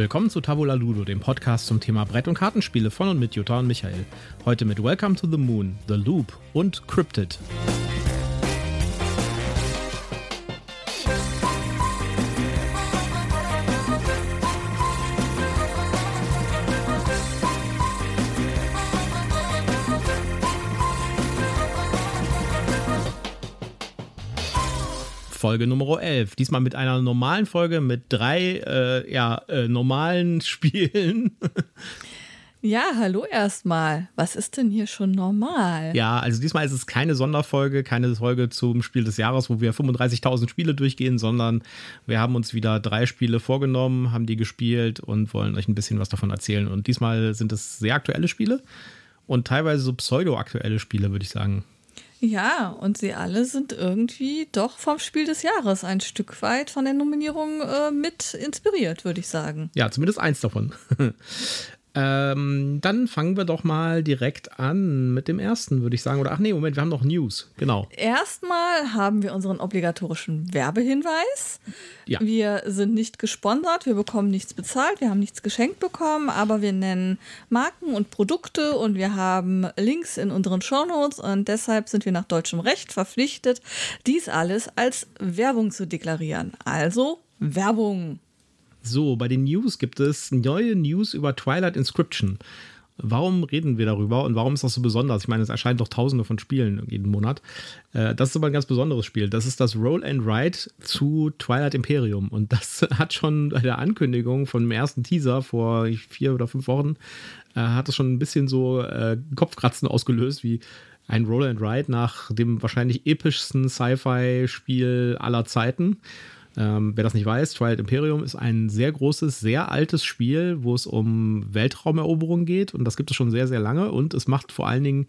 Willkommen zu Tabula Ludo, dem Podcast zum Thema Brett- und Kartenspiele von und mit Jutta und Michael. Heute mit Welcome to the Moon, The Loop und Cryptid. Folge Nummer 11. Diesmal mit einer normalen Folge mit drei äh, ja, äh, normalen Spielen. Ja, hallo erstmal. Was ist denn hier schon normal? Ja, also diesmal ist es keine Sonderfolge, keine Folge zum Spiel des Jahres, wo wir 35.000 Spiele durchgehen, sondern wir haben uns wieder drei Spiele vorgenommen, haben die gespielt und wollen euch ein bisschen was davon erzählen. Und diesmal sind es sehr aktuelle Spiele und teilweise so pseudo-aktuelle Spiele, würde ich sagen. Ja, und sie alle sind irgendwie doch vom Spiel des Jahres ein Stück weit von der Nominierung äh, mit inspiriert, würde ich sagen. Ja, zumindest eins davon. Ähm, dann fangen wir doch mal direkt an mit dem ersten, würde ich sagen. Oder ach nee, Moment, wir haben noch News. Genau. Erstmal haben wir unseren obligatorischen Werbehinweis. Ja. Wir sind nicht gesponsert, wir bekommen nichts bezahlt, wir haben nichts geschenkt bekommen, aber wir nennen Marken und Produkte und wir haben Links in unseren Shownotes und deshalb sind wir nach deutschem Recht verpflichtet, dies alles als Werbung zu deklarieren. Also Werbung. So, bei den News gibt es neue News über Twilight Inscription. Warum reden wir darüber und warum ist das so besonders? Ich meine, es erscheinen doch tausende von Spielen jeden Monat. Äh, das ist aber ein ganz besonderes Spiel. Das ist das Roll and Ride zu Twilight Imperium. Und das hat schon bei der Ankündigung von dem ersten Teaser vor vier oder fünf Wochen, äh, hat es schon ein bisschen so äh, Kopfkratzen ausgelöst, wie ein Roll and Ride nach dem wahrscheinlich epischsten Sci-Fi-Spiel aller Zeiten. Ähm, wer das nicht weiß, Twilight Imperium ist ein sehr großes, sehr altes Spiel, wo es um Weltraumeroberung geht. Und das gibt es schon sehr, sehr lange. Und es macht vor allen Dingen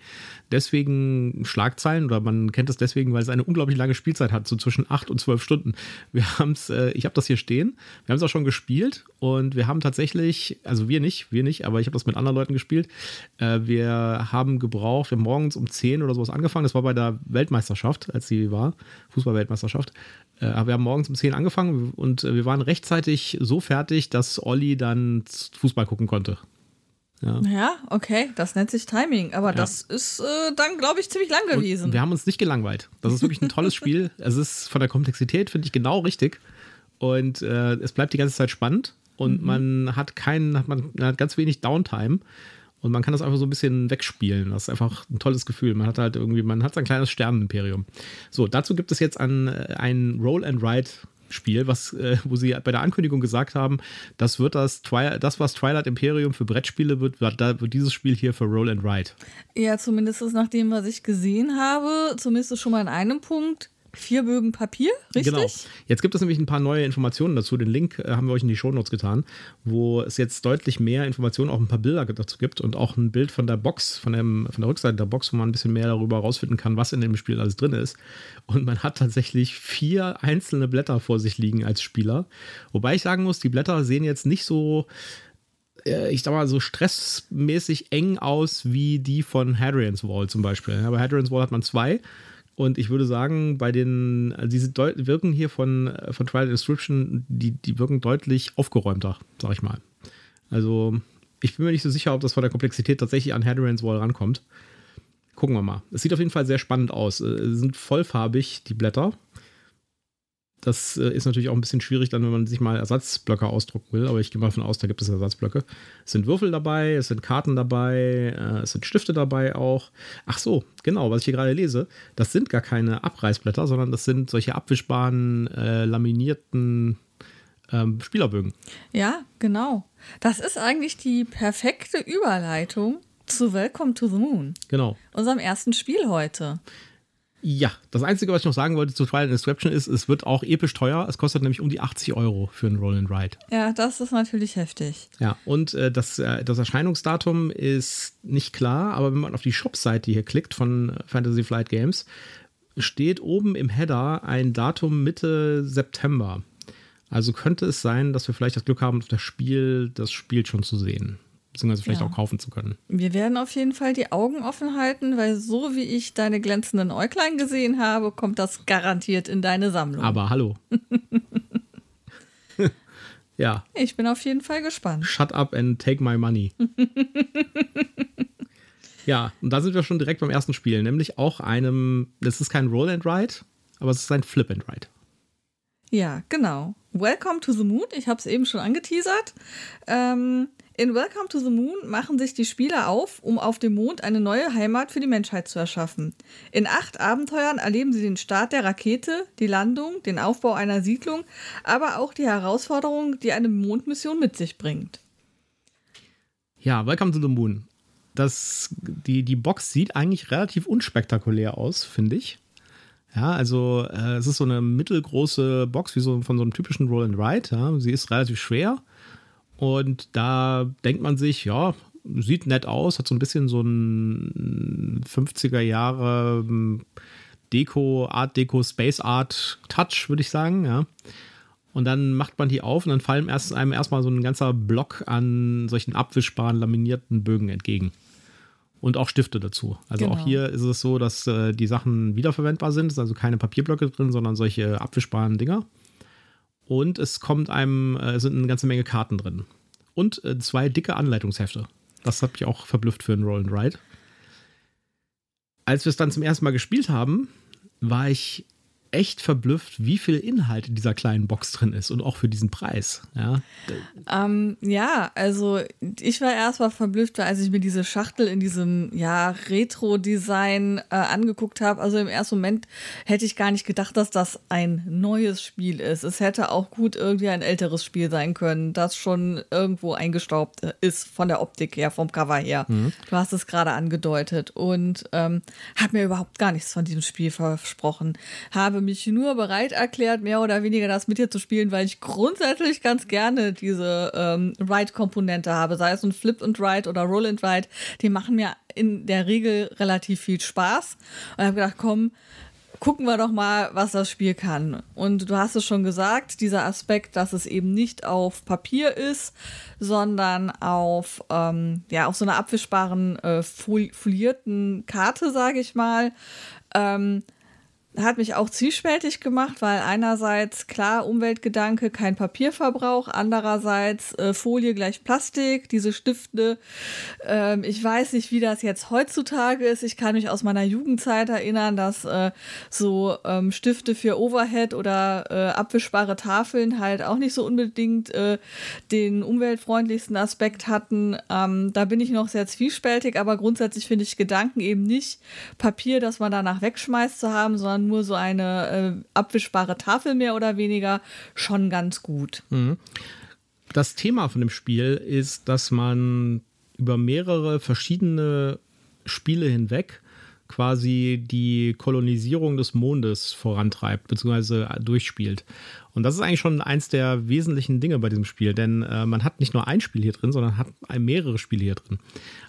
deswegen Schlagzeilen. Oder man kennt es deswegen, weil es eine unglaublich lange Spielzeit hat, so zwischen acht und zwölf Stunden. Wir haben äh, ich habe das hier stehen, wir haben es auch schon gespielt. Und wir haben tatsächlich, also wir nicht, wir nicht, aber ich habe das mit anderen Leuten gespielt. Äh, wir haben gebraucht, wir haben morgens um zehn oder sowas angefangen, das war bei der Weltmeisterschaft, als sie war, Fußballweltmeisterschaft. Äh, aber wir haben morgens um 10 angefangen und äh, wir waren rechtzeitig so fertig, dass Olli dann Fußball gucken konnte. Ja. ja, okay, das nennt sich Timing, aber ja. das ist äh, dann, glaube ich, ziemlich lang gewesen. Und wir haben uns nicht gelangweilt. Das ist wirklich ein tolles Spiel. Es ist von der Komplexität, finde ich, genau richtig. Und äh, es bleibt die ganze Zeit spannend und mhm. man hat keinen, hat man hat ganz wenig Downtime. Und man kann das einfach so ein bisschen wegspielen. Das ist einfach ein tolles Gefühl. Man hat halt irgendwie, man hat sein kleines Sternenimperium. So, dazu gibt es jetzt ein, äh, ein Roll and Ride Spiel, was, äh, wo sie bei der Ankündigung gesagt haben, das wird das, Twi das, was Twilight Imperium für Brettspiele wird, wird, wird dieses Spiel hier für Roll and Ride. Ja, zumindest nach dem, was ich gesehen habe, zumindest schon mal in einem Punkt vier Bögen Papier, richtig? Genau. Jetzt gibt es nämlich ein paar neue Informationen dazu. Den Link äh, haben wir euch in die Shownotes getan, wo es jetzt deutlich mehr Informationen, auch ein paar Bilder dazu gibt und auch ein Bild von der Box, von, dem, von der Rückseite der Box, wo man ein bisschen mehr darüber herausfinden kann, was in dem Spiel alles drin ist. Und man hat tatsächlich vier einzelne Blätter vor sich liegen als Spieler. Wobei ich sagen muss, die Blätter sehen jetzt nicht so äh, ich sag mal, so stressmäßig eng aus wie die von Hadrian's Wall zum Beispiel. Bei Hadrian's Wall hat man zwei und ich würde sagen, bei den, also diese Deu wirken hier von, von Twilight Inscription, die, die wirken deutlich aufgeräumter, sag ich mal. Also, ich bin mir nicht so sicher, ob das von der Komplexität tatsächlich an Hadrian's Wall rankommt. Gucken wir mal. Es sieht auf jeden Fall sehr spannend aus. Es sind vollfarbig, die Blätter. Das äh, ist natürlich auch ein bisschen schwierig, dann, wenn man sich mal Ersatzblöcke ausdrucken will. Aber ich gehe mal davon aus, da gibt es Ersatzblöcke. Es sind Würfel dabei, es sind Karten dabei, äh, es sind Stifte dabei auch. Ach so, genau, was ich hier gerade lese. Das sind gar keine Abreißblätter, sondern das sind solche abwischbaren, äh, laminierten ähm, Spielerbögen. Ja, genau. Das ist eigentlich die perfekte Überleitung zu Welcome to the Moon. Genau. Unserem ersten Spiel heute. Ja, das Einzige, was ich noch sagen wollte zu Twilight Inscription ist, es wird auch episch teuer. Es kostet nämlich um die 80 Euro für ein Roll and Ride. Ja, das ist natürlich heftig. Ja, und äh, das, äh, das Erscheinungsdatum ist nicht klar, aber wenn man auf die Shop-Seite hier klickt von Fantasy Flight Games, steht oben im Header ein Datum Mitte September. Also könnte es sein, dass wir vielleicht das Glück haben, auf das Spiel, das Spiel schon zu sehen beziehungsweise vielleicht ja. auch kaufen zu können. Wir werden auf jeden Fall die Augen offen halten, weil so wie ich deine glänzenden Äuglein gesehen habe, kommt das garantiert in deine Sammlung. Aber hallo. Ja. Ich bin auf jeden Fall gespannt. Shut up and take my money. ja, und da sind wir schon direkt beim ersten Spiel, nämlich auch einem, das ist kein Roll and Ride, aber es ist ein Flip and Ride. Ja, genau. Welcome to the Moon, ich habe es eben schon angeteasert. Ähm, in Welcome to the Moon machen sich die Spieler auf, um auf dem Mond eine neue Heimat für die Menschheit zu erschaffen. In acht Abenteuern erleben sie den Start der Rakete, die Landung, den Aufbau einer Siedlung, aber auch die Herausforderungen, die eine Mondmission mit sich bringt. Ja, Welcome to the Moon. Das, die, die Box sieht eigentlich relativ unspektakulär aus, finde ich. Ja, also äh, es ist so eine mittelgroße Box, wie so von so einem typischen Roll and Ride. Ja. Sie ist relativ schwer und da denkt man sich, ja, sieht nett aus, hat so ein bisschen so ein 50er Jahre ähm, Deko, Art Deko, Space Art Touch, würde ich sagen, ja. Und dann macht man die auf und dann fallen erst, einem erstmal so ein ganzer Block an solchen abwischbaren, laminierten Bögen entgegen und auch Stifte dazu. Also genau. auch hier ist es so, dass äh, die Sachen wiederverwendbar sind. Es sind also keine Papierblöcke drin, sondern solche abwischbaren Dinger. Und es kommt einem, äh, sind eine ganze Menge Karten drin. Und äh, zwei dicke Anleitungshefte. Das hat mich auch verblüfft für ein Roll and Ride. Als wir es dann zum ersten Mal gespielt haben, war ich echt verblüfft, wie viel Inhalt in dieser kleinen Box drin ist und auch für diesen Preis. Ja, ähm, ja also ich war erstmal verblüfft, als ich mir diese Schachtel in diesem ja, Retro-Design äh, angeguckt habe. Also im ersten Moment hätte ich gar nicht gedacht, dass das ein neues Spiel ist. Es hätte auch gut irgendwie ein älteres Spiel sein können, das schon irgendwo eingestaubt ist von der Optik her, vom Cover her. Mhm. Du hast es gerade angedeutet und ähm, hat mir überhaupt gar nichts von diesem Spiel versprochen. Habe mich nur bereit erklärt, mehr oder weniger das mit dir zu spielen, weil ich grundsätzlich ganz gerne diese ähm, Ride-Komponente habe, sei es ein Flip and Ride oder Roll and Ride. Die machen mir in der Regel relativ viel Spaß. Und habe gedacht, komm, gucken wir doch mal, was das Spiel kann. Und du hast es schon gesagt, dieser Aspekt, dass es eben nicht auf Papier ist, sondern auf, ähm, ja, auf so einer abwischbaren, äh, folierten Karte, sage ich mal. Ähm, hat mich auch zwiespältig gemacht, weil einerseits klar Umweltgedanke, kein Papierverbrauch, andererseits äh, Folie gleich Plastik, diese Stifte. Ähm, ich weiß nicht, wie das jetzt heutzutage ist. Ich kann mich aus meiner Jugendzeit erinnern, dass äh, so ähm, Stifte für Overhead oder äh, abwischbare Tafeln halt auch nicht so unbedingt äh, den umweltfreundlichsten Aspekt hatten. Ähm, da bin ich noch sehr zwiespältig, aber grundsätzlich finde ich Gedanken eben nicht Papier, das man danach wegschmeißt zu haben, sondern sondern nur so eine äh, abwischbare Tafel mehr oder weniger, schon ganz gut. Mhm. Das Thema von dem Spiel ist, dass man über mehrere verschiedene Spiele hinweg quasi die Kolonisierung des Mondes vorantreibt bzw. durchspielt. Und das ist eigentlich schon eins der wesentlichen Dinge bei diesem Spiel, denn äh, man hat nicht nur ein Spiel hier drin, sondern hat mehrere Spiele hier drin.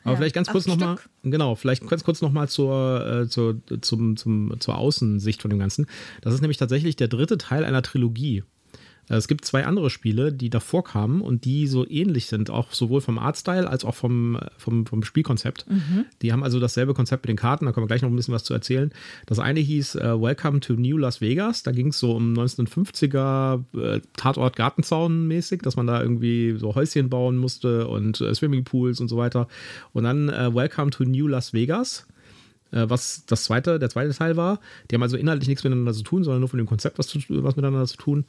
Aber ja, vielleicht ganz kurz nochmal, genau, vielleicht ganz kurz nochmal zur, äh, zur, zum, zum, zur Außensicht von dem Ganzen. Das ist nämlich tatsächlich der dritte Teil einer Trilogie. Äh, es gibt zwei andere Spiele, die davor kamen und die so ähnlich sind, auch sowohl vom Artstyle als auch vom, vom, vom Spielkonzept. Mhm. Die haben also dasselbe Konzept mit den Karten, da können wir gleich noch ein bisschen was zu erzählen. Das eine hieß äh, Welcome to New Las Vegas, da ging es so um 1950er äh, Tatort Gartenzaun mäßig, dass man da irgendwie so Häuschen bauen musste und äh, Swimmingpools und so weiter. Und dann äh, Welcome to New Las Vegas äh, was das zweite, der zweite Teil war. Die haben also inhaltlich nichts miteinander zu tun, sondern nur von dem Konzept was, zu, was miteinander zu tun.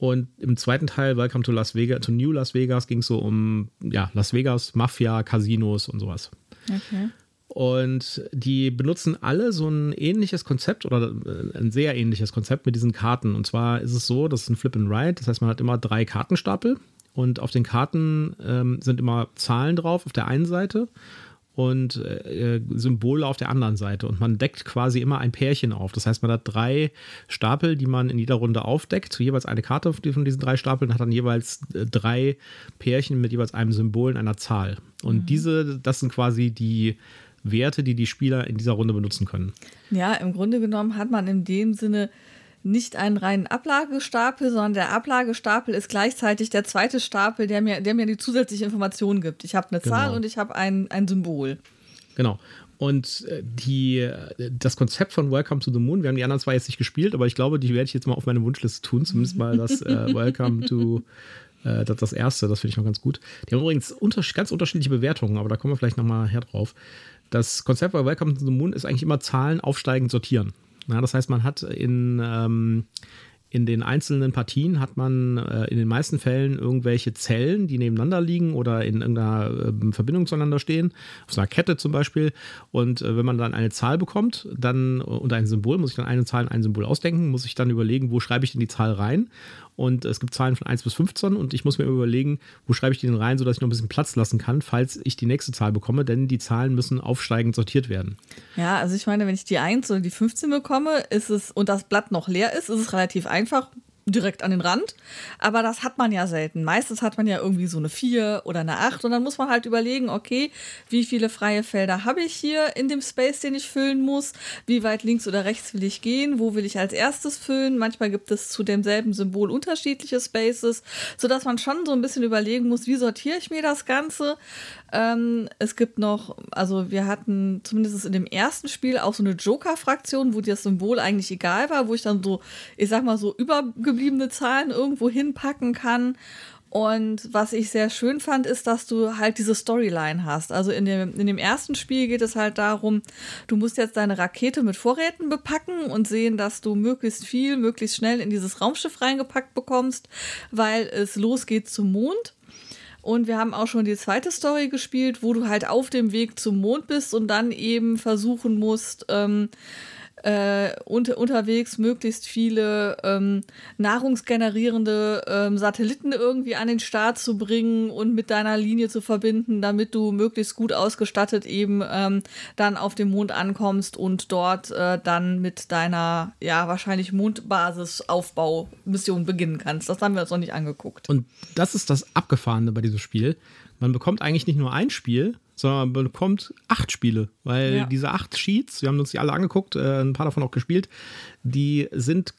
Und im zweiten Teil, Welcome to Las Vegas, to New Las Vegas, ging es so um ja, Las Vegas, Mafia, Casinos und sowas. Okay. Und die benutzen alle so ein ähnliches Konzept oder äh, ein sehr ähnliches Konzept mit diesen Karten. Und zwar ist es so, das ist ein Flip and Ride, das heißt, man hat immer drei Kartenstapel und auf den Karten ähm, sind immer Zahlen drauf auf der einen Seite und äh, Symbole auf der anderen Seite. Und man deckt quasi immer ein Pärchen auf. Das heißt, man hat drei Stapel, die man in jeder Runde aufdeckt. Jeweils eine Karte von diesen drei Stapeln hat dann jeweils äh, drei Pärchen mit jeweils einem Symbol in einer Zahl. Und mhm. diese, das sind quasi die Werte, die die Spieler in dieser Runde benutzen können. Ja, im Grunde genommen hat man in dem Sinne nicht einen reinen Ablagestapel, sondern der Ablagestapel ist gleichzeitig der zweite Stapel, der mir, der mir die zusätzliche Information gibt. Ich habe eine genau. Zahl und ich habe ein, ein Symbol. Genau. Und äh, die, das Konzept von Welcome to the Moon, wir haben die anderen zwei jetzt nicht gespielt, aber ich glaube, die werde ich jetzt mal auf meine Wunschliste tun, zumindest mal das äh, Welcome to Äh, das, das erste, das finde ich noch ganz gut. Die haben übrigens unter, ganz unterschiedliche Bewertungen, aber da kommen wir vielleicht nochmal her drauf. Das Konzept bei Welcome to the Moon ist eigentlich immer Zahlen aufsteigend sortieren. Ja, das heißt, man hat in, ähm, in den einzelnen Partien hat man äh, in den meisten Fällen irgendwelche Zellen, die nebeneinander liegen oder in irgendeiner äh, Verbindung zueinander stehen, auf einer Kette zum Beispiel. Und äh, wenn man dann eine Zahl bekommt, dann und ein Symbol, muss ich dann eine Zahl und ein Symbol ausdenken, muss ich dann überlegen, wo schreibe ich denn die Zahl rein. Und es gibt Zahlen von 1 bis 15 und ich muss mir überlegen, wo schreibe ich die denn rein, sodass ich noch ein bisschen Platz lassen kann, falls ich die nächste Zahl bekomme, denn die Zahlen müssen aufsteigend sortiert werden. Ja, also ich meine, wenn ich die 1 oder die 15 bekomme, ist es und das Blatt noch leer ist, ist es relativ einfach direkt an den Rand. Aber das hat man ja selten. Meistens hat man ja irgendwie so eine 4 oder eine 8 und dann muss man halt überlegen, okay, wie viele freie Felder habe ich hier in dem Space, den ich füllen muss? Wie weit links oder rechts will ich gehen? Wo will ich als erstes füllen? Manchmal gibt es zu demselben Symbol unterschiedliche Spaces, sodass man schon so ein bisschen überlegen muss, wie sortiere ich mir das Ganze? Ähm, es gibt noch, also wir hatten zumindest in dem ersten Spiel auch so eine Joker-Fraktion, wo das Symbol eigentlich egal war, wo ich dann so, ich sag mal so übergebliebene Zahlen irgendwo hinpacken kann. Und was ich sehr schön fand, ist, dass du halt diese Storyline hast. Also in dem, in dem ersten Spiel geht es halt darum, du musst jetzt deine Rakete mit Vorräten bepacken und sehen, dass du möglichst viel, möglichst schnell in dieses Raumschiff reingepackt bekommst, weil es losgeht zum Mond. Und wir haben auch schon die zweite Story gespielt, wo du halt auf dem Weg zum Mond bist und dann eben versuchen musst, ähm, äh, unter, unterwegs möglichst viele ähm, nahrungsgenerierende ähm, Satelliten irgendwie an den Start zu bringen und mit deiner Linie zu verbinden, damit du möglichst gut ausgestattet eben ähm, dann auf dem Mond ankommst und dort äh, dann mit deiner, ja, wahrscheinlich Mondbasisaufbau-Mission beginnen kannst. Das haben wir uns noch nicht angeguckt. Und das ist das Abgefahrene bei diesem Spiel. Man bekommt eigentlich nicht nur ein Spiel, sondern man bekommt acht Spiele, weil ja. diese acht Sheets, wir haben uns die alle angeguckt, äh, ein paar davon auch gespielt, die sind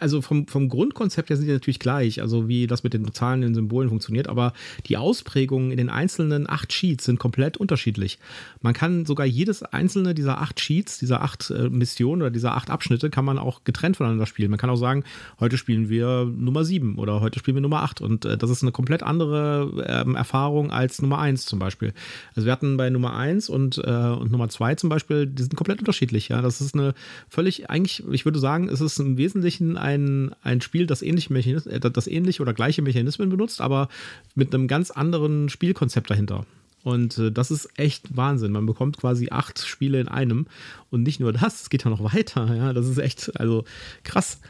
also vom, vom Grundkonzept her sind die natürlich gleich, also wie das mit den Zahlen, den Symbolen funktioniert, aber die Ausprägungen in den einzelnen acht Sheets sind komplett unterschiedlich. Man kann sogar jedes einzelne dieser acht Sheets, dieser acht äh, Missionen oder dieser acht Abschnitte kann man auch getrennt voneinander spielen. Man kann auch sagen, heute spielen wir Nummer sieben oder heute spielen wir Nummer acht und äh, das ist eine komplett andere äh, Erfahrung als Nummer eins zum Beispiel. Also wir hatten bei Nummer eins und, äh, und Nummer zwei zum Beispiel, die sind komplett unterschiedlich. Ja, das ist eine völlig, eigentlich, ich würde sagen, es ist im Wesentlichen Wesentlichen ein, ein Spiel, das ähnliche, äh, das ähnliche oder gleiche Mechanismen benutzt, aber mit einem ganz anderen Spielkonzept dahinter. Und äh, das ist echt Wahnsinn. Man bekommt quasi acht Spiele in einem. Und nicht nur das, es geht ja noch weiter. Ja, das ist echt, also krass.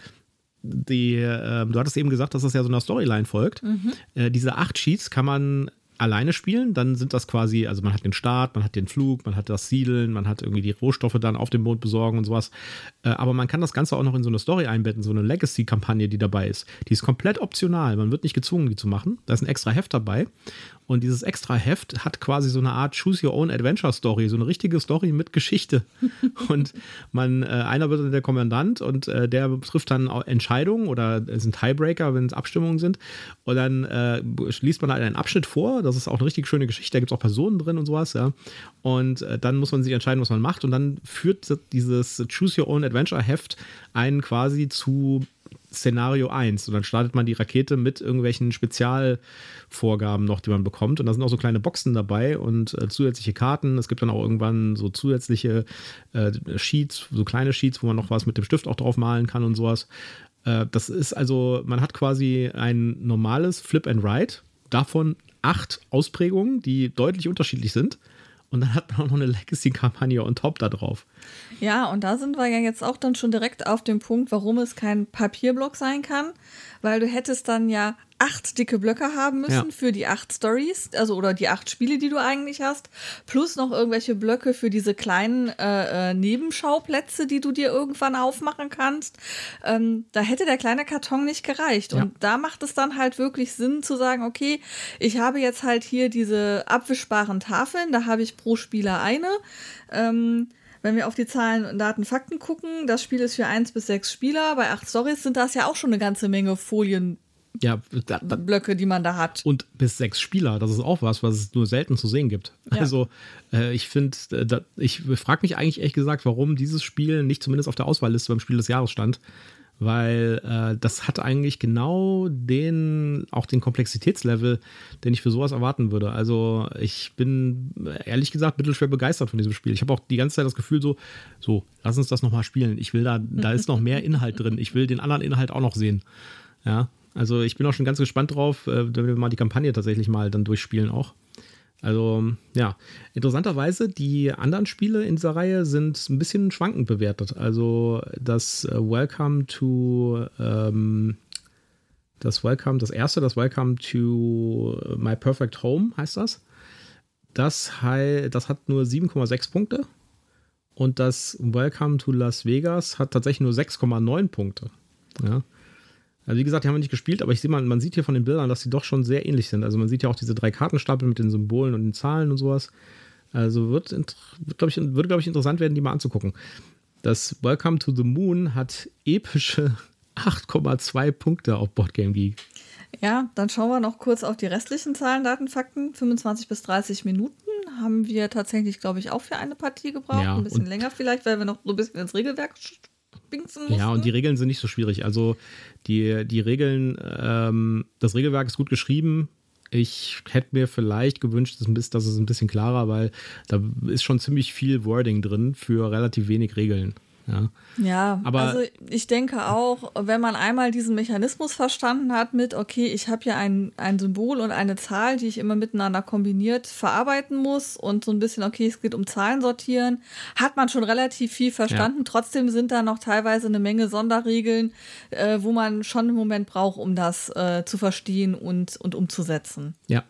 Die, äh, du hattest eben gesagt, dass das ja so einer Storyline folgt. Mhm. Äh, diese acht Sheets kann man alleine spielen, dann sind das quasi, also man hat den Start, man hat den Flug, man hat das Siedeln, man hat irgendwie die Rohstoffe dann auf dem Mond besorgen und sowas. Äh, aber man kann das Ganze auch noch in so eine Story einbetten, so eine Legacy-Kampagne, die dabei ist. Die ist komplett optional. Man wird nicht gezwungen, die zu machen. Da ist ein extra Heft dabei. Und dieses extra Heft hat quasi so eine Art Choose Your Own Adventure Story, so eine richtige Story mit Geschichte. und man, äh, einer wird der Kommandant und äh, der trifft dann Entscheidungen oder es sind Tiebreaker, wenn es Abstimmungen sind. Und dann äh, liest man halt einen Abschnitt vor. Das ist auch eine richtig schöne Geschichte. Da gibt es auch Personen drin und sowas, ja. Und äh, dann muss man sich entscheiden, was man macht. Und dann führt dieses Choose Your Own Adventure Heft einen quasi zu Szenario 1 und dann startet man die Rakete mit irgendwelchen Spezialvorgaben noch, die man bekommt und da sind auch so kleine Boxen dabei und äh, zusätzliche Karten. Es gibt dann auch irgendwann so zusätzliche äh, Sheets, so kleine Sheets, wo man noch was mit dem Stift auch drauf malen kann und sowas. Äh, das ist also, man hat quasi ein normales Flip and Write, davon acht Ausprägungen, die deutlich unterschiedlich sind und dann hat man auch noch eine Legacy-Kampagne on top da drauf. Ja, und da sind wir ja jetzt auch dann schon direkt auf dem Punkt, warum es kein Papierblock sein kann, weil du hättest dann ja acht dicke Blöcke haben müssen ja. für die acht Stories, also oder die acht Spiele, die du eigentlich hast, plus noch irgendwelche Blöcke für diese kleinen äh, äh, Nebenschauplätze, die du dir irgendwann aufmachen kannst. Ähm, da hätte der kleine Karton nicht gereicht. Ja. Und da macht es dann halt wirklich Sinn zu sagen, okay, ich habe jetzt halt hier diese abwischbaren Tafeln, da habe ich pro Spieler eine. Ähm, wenn wir auf die Zahlen, Daten, Fakten gucken, das Spiel ist für eins bis sechs Spieler. Bei acht Stories sind das ja auch schon eine ganze Menge Folien. Ja, da, da, Blöcke, die man da hat. Und bis sechs Spieler, das ist auch was, was es nur selten zu sehen gibt. Ja. Also, äh, ich finde, äh, ich frage mich eigentlich ehrlich gesagt, warum dieses Spiel nicht zumindest auf der Auswahlliste beim Spiel des Jahres stand weil äh, das hat eigentlich genau den, auch den Komplexitätslevel, den ich für sowas erwarten würde. Also ich bin ehrlich gesagt mittelschwer begeistert von diesem Spiel. Ich habe auch die ganze Zeit das Gefühl so, so, lass uns das nochmal spielen. Ich will da, da ist noch mehr Inhalt drin. Ich will den anderen Inhalt auch noch sehen. Ja, also ich bin auch schon ganz gespannt drauf, äh, wenn wir mal die Kampagne tatsächlich mal dann durchspielen auch. Also ja, interessanterweise, die anderen Spiele in dieser Reihe sind ein bisschen schwankend bewertet. Also das äh, Welcome to ähm, das Welcome, das erste, das Welcome to My Perfect Home heißt das. Das, das hat nur 7,6 Punkte. Und das Welcome to Las Vegas hat tatsächlich nur 6,9 Punkte. Ja. Also wie gesagt, die haben wir nicht gespielt, aber ich sehe mal, man sieht hier von den Bildern, dass sie doch schon sehr ähnlich sind. Also man sieht ja auch diese drei Kartenstapel mit den Symbolen und den Zahlen und sowas. Also wird, wird glaube ich, würde, glaube ich, interessant werden, die mal anzugucken. Das Welcome to the Moon hat epische 8,2 Punkte auf Boardgame Geek. Ja, dann schauen wir noch kurz auf die restlichen Zahlen, Daten, Fakten. 25 bis 30 Minuten haben wir tatsächlich, glaube ich, auch für eine Partie gebraucht. Ja, ein bisschen länger vielleicht, weil wir noch so ein bisschen ins Regelwerk pinksen mussten. Ja, und die Regeln sind nicht so schwierig. Also die, die Regeln, ähm, das Regelwerk ist gut geschrieben. Ich hätte mir vielleicht gewünscht, dass es ein bisschen klarer, weil da ist schon ziemlich viel Wording drin für relativ wenig Regeln. Ja, ja aber also ich denke auch, wenn man einmal diesen Mechanismus verstanden hat mit, okay, ich habe hier ein, ein Symbol und eine Zahl, die ich immer miteinander kombiniert verarbeiten muss und so ein bisschen, okay, es geht um Zahlen sortieren, hat man schon relativ viel verstanden. Ja. Trotzdem sind da noch teilweise eine Menge Sonderregeln, äh, wo man schon einen Moment braucht, um das äh, zu verstehen und, und umzusetzen. Ja,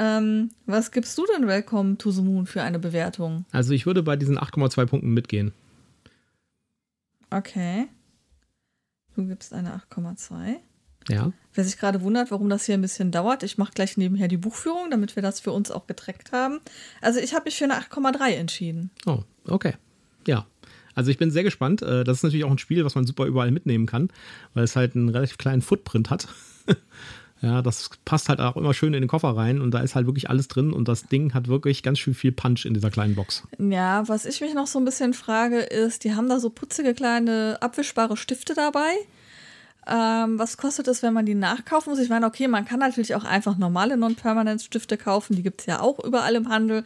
ähm, was gibst du denn Welcome to the Moon für eine Bewertung? Also ich würde bei diesen 8,2 Punkten mitgehen. Okay. Du gibst eine 8,2. Ja. Wer sich gerade wundert, warum das hier ein bisschen dauert, ich mache gleich nebenher die Buchführung, damit wir das für uns auch getrackt haben. Also ich habe mich für eine 8,3 entschieden. Oh, okay. Ja. Also ich bin sehr gespannt. Äh, das ist natürlich auch ein Spiel, was man super überall mitnehmen kann, weil es halt einen relativ kleinen Footprint hat. Ja, das passt halt auch immer schön in den Koffer rein und da ist halt wirklich alles drin und das Ding hat wirklich ganz schön viel Punch in dieser kleinen Box. Ja, was ich mich noch so ein bisschen frage, ist, die haben da so putzige kleine abwischbare Stifte dabei. Ähm, was kostet es, wenn man die nachkaufen muss? Ich meine, okay, man kann natürlich auch einfach normale Non-Permanent-Stifte kaufen, die gibt es ja auch überall im Handel,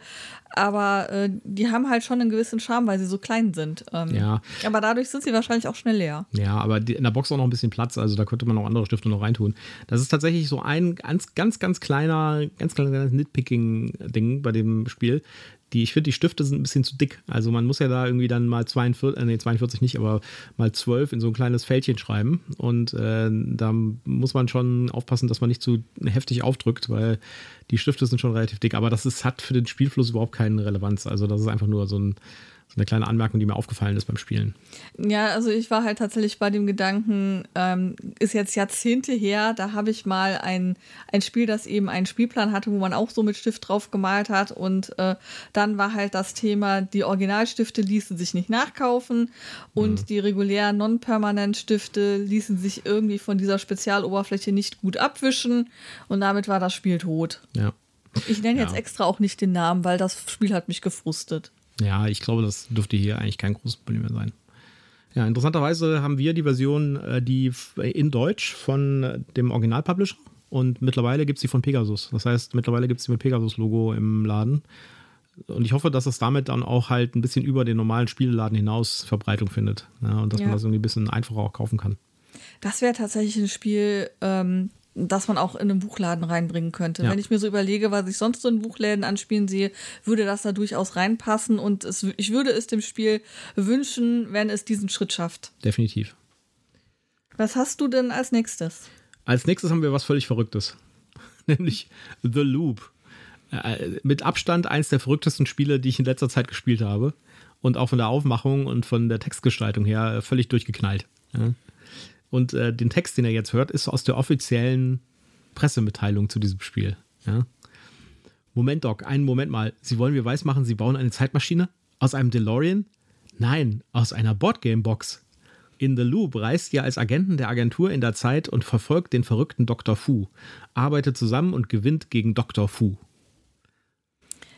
aber äh, die haben halt schon einen gewissen Charme, weil sie so klein sind. Ähm, ja. Aber dadurch sind sie wahrscheinlich auch schnell leer. Ja, aber die, in der Box auch noch ein bisschen Platz, also da könnte man auch andere Stifte noch reintun. Das ist tatsächlich so ein ganz, ganz, ganz kleiner, ganz kleines Nitpicking-Ding bei dem Spiel die, ich finde, die Stifte sind ein bisschen zu dick. Also man muss ja da irgendwie dann mal 42, äh, nee, 42 nicht, aber mal 12 in so ein kleines Fältchen schreiben. Und äh, da muss man schon aufpassen, dass man nicht zu heftig aufdrückt, weil die Stifte sind schon relativ dick. Aber das ist, hat für den Spielfluss überhaupt keine Relevanz. Also das ist einfach nur so ein so eine kleine Anmerkung, die mir aufgefallen ist beim Spielen. Ja, also ich war halt tatsächlich bei dem Gedanken, ähm, ist jetzt Jahrzehnte her, da habe ich mal ein, ein Spiel, das eben einen Spielplan hatte, wo man auch so mit Stift drauf gemalt hat und äh, dann war halt das Thema, die Originalstifte ließen sich nicht nachkaufen und mhm. die regulären Non-Permanent-Stifte ließen sich irgendwie von dieser Spezialoberfläche nicht gut abwischen und damit war das Spiel tot. Ja. Ich nenne ja. jetzt extra auch nicht den Namen, weil das Spiel hat mich gefrustet. Ja, ich glaube, das dürfte hier eigentlich kein großes Problem mehr sein. Ja, interessanterweise haben wir die Version, äh, die in Deutsch von äh, dem Original-Publisher und mittlerweile gibt es sie von Pegasus. Das heißt, mittlerweile gibt es sie mit Pegasus-Logo im Laden. Und ich hoffe, dass es damit dann auch halt ein bisschen über den normalen Spieleladen hinaus Verbreitung findet. Ja, und dass ja. man das irgendwie ein bisschen einfacher auch kaufen kann. Das wäre tatsächlich ein Spiel, ähm, das man auch in einen Buchladen reinbringen könnte. Ja. Wenn ich mir so überlege, was ich sonst so in Buchläden anspielen sehe, würde das da durchaus reinpassen und es, ich würde es dem Spiel wünschen, wenn es diesen Schritt schafft. Definitiv. Was hast du denn als nächstes? Als nächstes haben wir was völlig Verrücktes, nämlich The Loop. Äh, mit Abstand eins der verrücktesten Spiele, die ich in letzter Zeit gespielt habe. Und auch von der Aufmachung und von der Textgestaltung her völlig durchgeknallt. Ja. Und äh, den Text, den er jetzt hört, ist aus der offiziellen Pressemitteilung zu diesem Spiel. Ja? Moment, Doc, einen Moment mal. Sie wollen mir weismachen, Sie bauen eine Zeitmaschine? Aus einem DeLorean? Nein, aus einer Boardgame-Box. In The Loop reist ihr als Agenten der Agentur in der Zeit und verfolgt den verrückten Dr. Fu, arbeitet zusammen und gewinnt gegen Dr. Fu.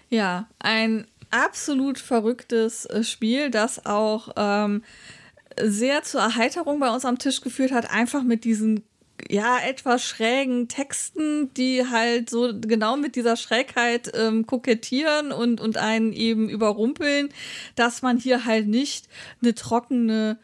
Ja, ein absolut verrücktes äh, Spiel, das auch ähm, sehr zur Erheiterung bei uns am Tisch geführt hat, einfach mit diesen ja, etwas schrägen Texten, die halt so genau mit dieser Schrägheit ähm, kokettieren und, und einen eben überrumpeln, dass man hier halt nicht eine trockene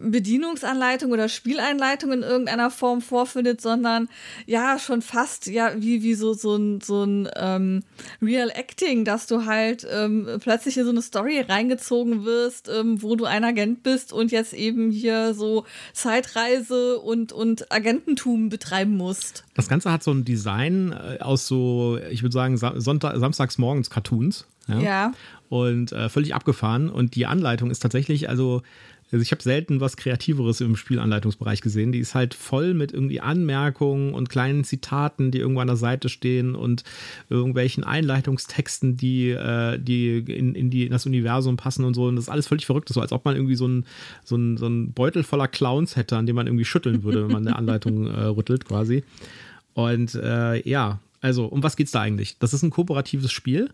Bedienungsanleitung oder Spieleinleitung in irgendeiner Form vorfindet, sondern ja schon fast ja wie, wie so, so ein, so ein ähm, Real Acting, dass du halt ähm, plötzlich in so eine Story reingezogen wirst, ähm, wo du ein Agent bist und jetzt eben hier so Zeitreise und, und Agententum betreiben musst. Das Ganze hat so ein Design äh, aus so, ich würde sagen, Sonntag, samstags morgens Cartoons. Ja. ja. Und äh, völlig abgefahren. Und die Anleitung ist tatsächlich, also also ich habe selten was Kreativeres im Spielanleitungsbereich gesehen. Die ist halt voll mit irgendwie Anmerkungen und kleinen Zitaten, die irgendwo an der Seite stehen und irgendwelchen Einleitungstexten, die, äh, die in, in, die, in das Universum passen und so. Und das ist alles völlig verrückt. So als ob man irgendwie so einen so so ein Beutel voller Clowns hätte, an dem man irgendwie schütteln würde, wenn man eine Anleitung äh, rüttelt quasi. Und äh, ja, also um was geht's da eigentlich? Das ist ein kooperatives Spiel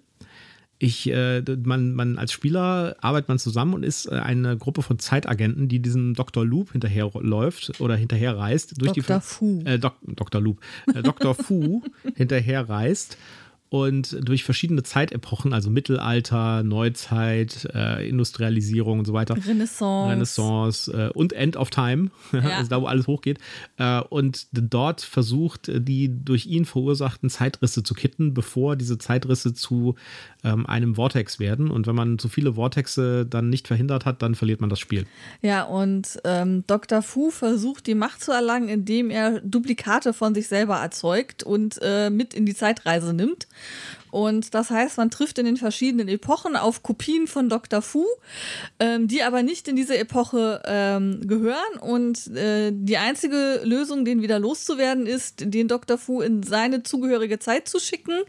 ich, äh, man, man als Spieler arbeitet man zusammen und ist äh, eine Gruppe von Zeitagenten, die diesem Dr. Loop hinterherläuft oder hinterherreist durch Dr. die Fu. Äh, Dok, Dr. Loop. Äh, Dr. Fu hinterherreist und durch verschiedene Zeitepochen, also Mittelalter, Neuzeit, äh, Industrialisierung und so weiter. Renaissance. Renaissance äh, und End of Time, ja. also da, wo alles hochgeht. Äh, und dort versucht, die durch ihn verursachten Zeitrisse zu kitten, bevor diese Zeitrisse zu ähm, einem Vortex werden. Und wenn man zu viele Vortexe dann nicht verhindert hat, dann verliert man das Spiel. Ja, und ähm, Dr. Fu versucht, die Macht zu erlangen, indem er Duplikate von sich selber erzeugt und äh, mit in die Zeitreise nimmt. Und das heißt, man trifft in den verschiedenen Epochen auf Kopien von Dr. Fu, ähm, die aber nicht in diese Epoche ähm, gehören. Und äh, die einzige Lösung, den wieder loszuwerden, ist, den Dr. Fu in seine zugehörige Zeit zu schicken.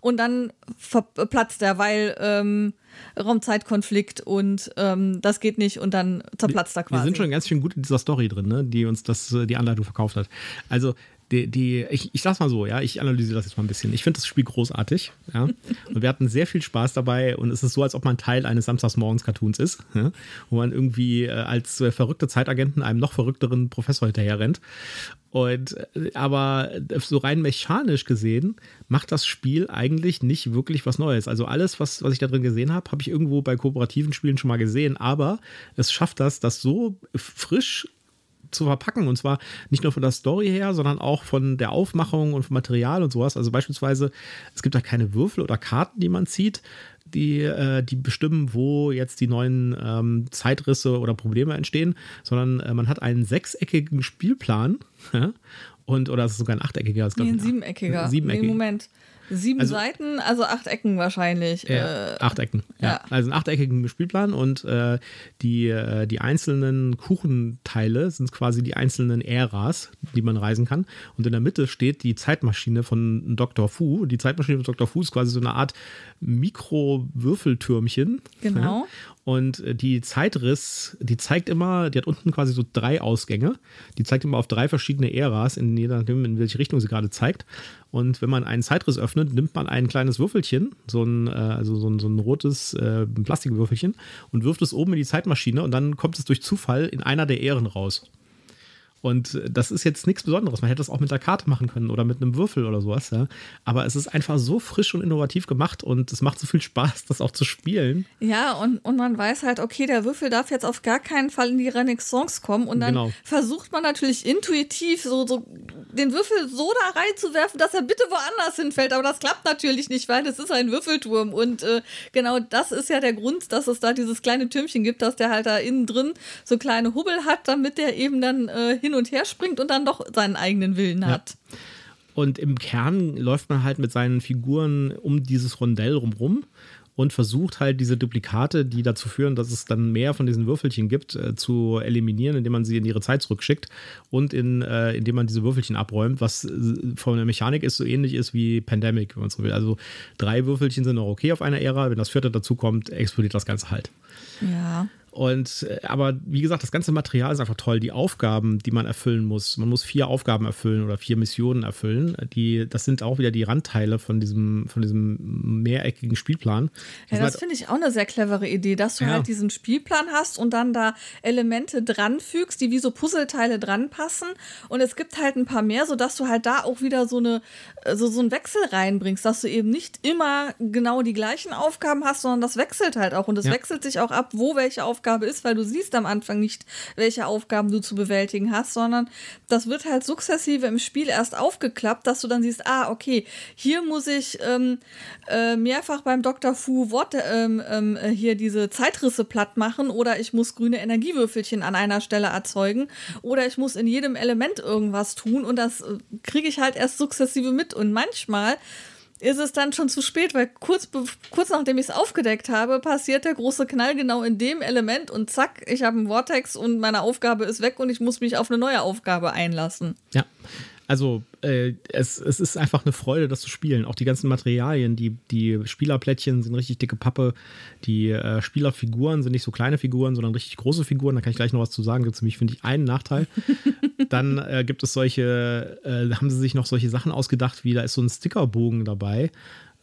Und dann verplatzt er, weil ähm, Raumzeitkonflikt und ähm, das geht nicht und dann zerplatzt er quasi. Wir sind schon ganz schön gut in dieser Story drin, ne, die uns das, äh, die Anleitung verkauft hat. Also die, die, ich, ich sag's mal so, ja, ich analysiere das jetzt mal ein bisschen. Ich finde das Spiel großartig, ja. Und wir hatten sehr viel Spaß dabei und es ist so, als ob man Teil eines Samstagsmorgens-Cartoons ist, ja? wo man irgendwie äh, als äh, verrückte Zeitagenten einem noch verrückteren Professor hinterher rennt. Und äh, aber so rein mechanisch gesehen macht das Spiel eigentlich nicht wirklich was Neues. Also alles, was, was ich da drin gesehen habe, habe ich irgendwo bei kooperativen Spielen schon mal gesehen, aber es schafft das, das so frisch zu verpacken. Und zwar nicht nur von der Story her, sondern auch von der Aufmachung und vom Material und sowas. Also beispielsweise, es gibt da keine Würfel oder Karten, die man zieht, die, äh, die bestimmen, wo jetzt die neuen ähm, Zeitrisse oder Probleme entstehen, sondern äh, man hat einen sechseckigen Spielplan. und, oder es ist sogar ein achteckiger. Nee, ein siebeneckiger. Siebeneckiger. Nee, Moment. Sieben also, Seiten, also acht Ecken wahrscheinlich. Äh, acht Ecken, ja. ja. Also einen achteckigen Spielplan und äh, die, äh, die einzelnen Kuchenteile sind quasi die einzelnen Äras, die man reisen kann. Und in der Mitte steht die Zeitmaschine von Dr. Fu. Die Zeitmaschine von Dr. Fu ist quasi so eine Art Mikro-Würfeltürmchen. Genau. Ja. Und äh, die Zeitriss, die zeigt immer, die hat unten quasi so drei Ausgänge. Die zeigt immer auf drei verschiedene Äras, in je nachdem, in welche Richtung sie gerade zeigt. Und wenn man einen Zeitriss öffnet, nimmt man ein kleines Würfelchen, so ein, äh, also so ein, so ein rotes äh, Plastikwürfelchen, und wirft es oben in die Zeitmaschine und dann kommt es durch Zufall in einer der Ähren raus. Und das ist jetzt nichts Besonderes. Man hätte das auch mit der Karte machen können oder mit einem Würfel oder sowas. Ja. Aber es ist einfach so frisch und innovativ gemacht und es macht so viel Spaß, das auch zu spielen. Ja, und, und man weiß halt, okay, der Würfel darf jetzt auf gar keinen Fall in die Renaissance kommen. Und dann genau. versucht man natürlich intuitiv so, so den Würfel so da reinzuwerfen, dass er bitte woanders hinfällt. Aber das klappt natürlich nicht, weil es ist ein Würfelturm. Und äh, genau das ist ja der Grund, dass es da dieses kleine Türmchen gibt, dass der halt da innen drin so kleine Hubbel hat, damit der eben dann äh, hin und her springt und dann doch seinen eigenen Willen hat. Ja. Und im Kern läuft man halt mit seinen Figuren um dieses Rondell rumrum und versucht halt diese Duplikate, die dazu führen, dass es dann mehr von diesen Würfelchen gibt, äh, zu eliminieren, indem man sie in ihre Zeit zurückschickt und in, äh, indem man diese Würfelchen abräumt, was äh, von der Mechanik ist so ähnlich ist wie Pandemic, wenn man so will. Also drei Würfelchen sind noch okay auf einer Ära, wenn das vierte dazu kommt, explodiert das Ganze halt. Ja. Und äh, aber wie gesagt, das ganze Material ist einfach toll. Die Aufgaben, die man erfüllen muss. Man muss vier Aufgaben erfüllen oder vier Missionen erfüllen. Die, das sind auch wieder die Randteile von diesem, von diesem mehreckigen Spielplan. Ja, das halt, finde ich auch eine sehr clevere Idee, dass du ja. halt diesen Spielplan hast und dann da Elemente dranfügst, die wie so Puzzleteile dran passen. Und es gibt halt ein paar mehr, sodass du halt da auch wieder so eine so, so einen Wechsel reinbringst, dass du eben nicht immer genau die gleichen Aufgaben hast, sondern das wechselt halt auch. Und es ja. wechselt sich auch ab, wo welche Aufgaben Aufgabe ist, weil du siehst am Anfang nicht, welche Aufgaben du zu bewältigen hast, sondern das wird halt sukzessive im Spiel erst aufgeklappt, dass du dann siehst, ah, okay, hier muss ich ähm, äh, mehrfach beim Dr. Fu Worte, ähm, ähm, hier diese Zeitrisse platt machen oder ich muss grüne Energiewürfelchen an einer Stelle erzeugen oder ich muss in jedem Element irgendwas tun und das äh, kriege ich halt erst sukzessive mit und manchmal ist es dann schon zu spät, weil kurz, kurz nachdem ich es aufgedeckt habe, passiert der große Knall genau in dem Element und zack, ich habe einen Vortex und meine Aufgabe ist weg und ich muss mich auf eine neue Aufgabe einlassen. Ja. Also äh, es, es ist einfach eine Freude, das zu spielen. Auch die ganzen Materialien, die, die Spielerplättchen sind richtig dicke Pappe. Die äh, Spielerfiguren sind nicht so kleine Figuren, sondern richtig große Figuren. Da kann ich gleich noch was zu sagen. Gibt es nämlich, finde ich, einen Nachteil. Dann äh, gibt es solche, äh, haben sie sich noch solche Sachen ausgedacht, wie da ist so ein Stickerbogen dabei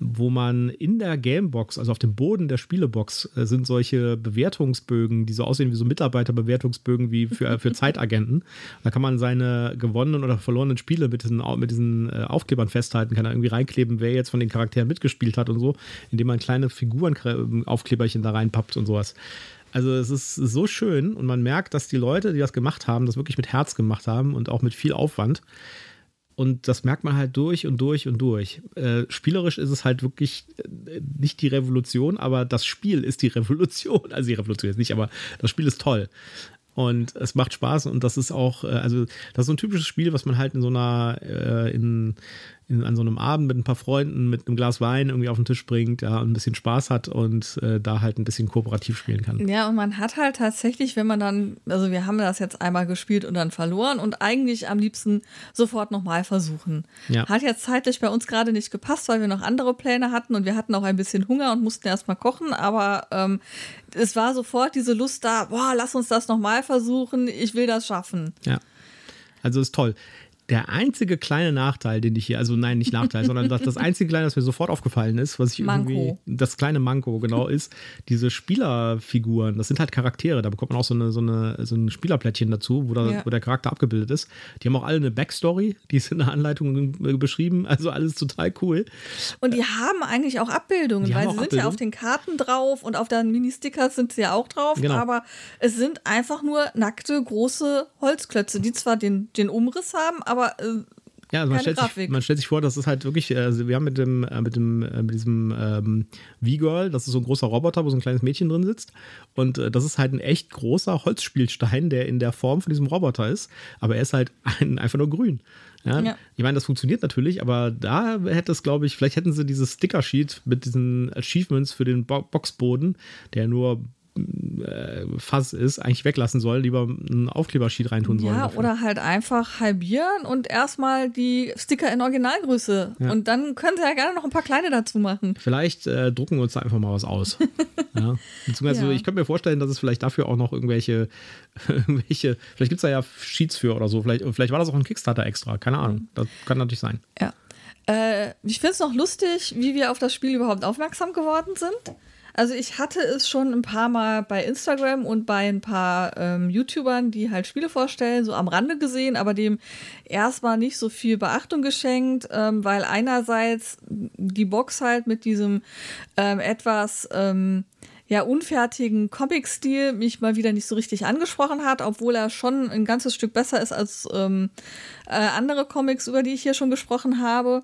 wo man in der Gamebox, also auf dem Boden der Spielebox, äh, sind solche Bewertungsbögen, die so aussehen wie so Mitarbeiterbewertungsbögen wie für, für Zeitagenten. Da kann man seine gewonnenen oder verlorenen Spiele mit diesen, mit diesen äh, Aufklebern festhalten, kann da irgendwie reinkleben, wer jetzt von den Charakteren mitgespielt hat und so, indem man kleine Figurenaufkleberchen da reinpappt und sowas. Also es ist so schön und man merkt, dass die Leute, die das gemacht haben, das wirklich mit Herz gemacht haben und auch mit viel Aufwand. Und das merkt man halt durch und durch und durch. Äh, spielerisch ist es halt wirklich äh, nicht die Revolution, aber das Spiel ist die Revolution. Also die Revolution ist nicht, aber das Spiel ist toll. Und es macht Spaß und das ist auch, äh, also das ist so ein typisches Spiel, was man halt in so einer, äh, in, in, an so einem Abend mit ein paar Freunden mit einem Glas Wein irgendwie auf den Tisch bringt, ja, ein bisschen Spaß hat und äh, da halt ein bisschen kooperativ spielen kann. Ja, und man hat halt tatsächlich, wenn man dann, also wir haben das jetzt einmal gespielt und dann verloren und eigentlich am liebsten sofort nochmal versuchen. Ja. Hat jetzt zeitlich bei uns gerade nicht gepasst, weil wir noch andere Pläne hatten und wir hatten auch ein bisschen Hunger und mussten erstmal kochen, aber ähm, es war sofort diese Lust da, boah, lass uns das nochmal versuchen, ich will das schaffen. Ja. Also ist toll. Der einzige kleine Nachteil, den ich hier, also nein, nicht Nachteil, sondern das, das einzige kleine, das mir sofort aufgefallen ist, was ich Manko. irgendwie, das kleine Manko, genau, ist, diese Spielerfiguren, das sind halt Charaktere, da bekommt man auch so, eine, so, eine, so ein Spielerplättchen dazu, wo, da, ja. wo der Charakter abgebildet ist. Die haben auch alle eine Backstory, die ist in der Anleitung beschrieben, also alles total cool. Und die haben eigentlich auch Abbildungen, die weil sie sind Abbildung. ja auf den Karten drauf und auf den Mini-Stickers sind sie ja auch drauf, genau. aber es sind einfach nur nackte, große Holzklötze, die zwar den, den Umriss haben, aber äh, ja, also man, stellt sich, man, stellt sich, vor, das ist halt wirklich, also wir haben mit dem, äh, mit dem, äh, mit diesem ähm, V-Girl, das ist so ein großer Roboter, wo so ein kleines Mädchen drin sitzt. Und äh, das ist halt ein echt großer Holzspielstein, der in der Form von diesem Roboter ist. Aber er ist halt ein, einfach nur grün. Ja? ja? Ich meine, das funktioniert natürlich, aber da hätte es, glaube ich, vielleicht hätten sie dieses Sticker-Sheet mit diesen Achievements für den Bo Boxboden, der nur äh, Fass ist, eigentlich weglassen soll, lieber einen Aufklebersheet reintun soll. Ja, oder halt einfach halbieren und erstmal die Sticker in Originalgröße. Ja. Und dann können sie ja gerne noch ein paar kleine dazu machen. Vielleicht äh, drucken wir uns da einfach mal was aus. ja. Beziehungsweise, ja. ich könnte mir vorstellen, dass es vielleicht dafür auch noch irgendwelche, irgendwelche vielleicht gibt es da ja Sheets für oder so. Vielleicht, vielleicht war das auch ein Kickstarter extra. Keine Ahnung. Das kann natürlich sein. Ja. Äh, ich finde es noch lustig, wie wir auf das Spiel überhaupt aufmerksam geworden sind. Also ich hatte es schon ein paar Mal bei Instagram und bei ein paar ähm, YouTubern, die halt Spiele vorstellen, so am Rande gesehen, aber dem erstmal nicht so viel Beachtung geschenkt, ähm, weil einerseits die Box halt mit diesem ähm, etwas ähm, ja, unfertigen Comic-Stil mich mal wieder nicht so richtig angesprochen hat, obwohl er schon ein ganzes Stück besser ist als ähm, äh, andere Comics, über die ich hier schon gesprochen habe.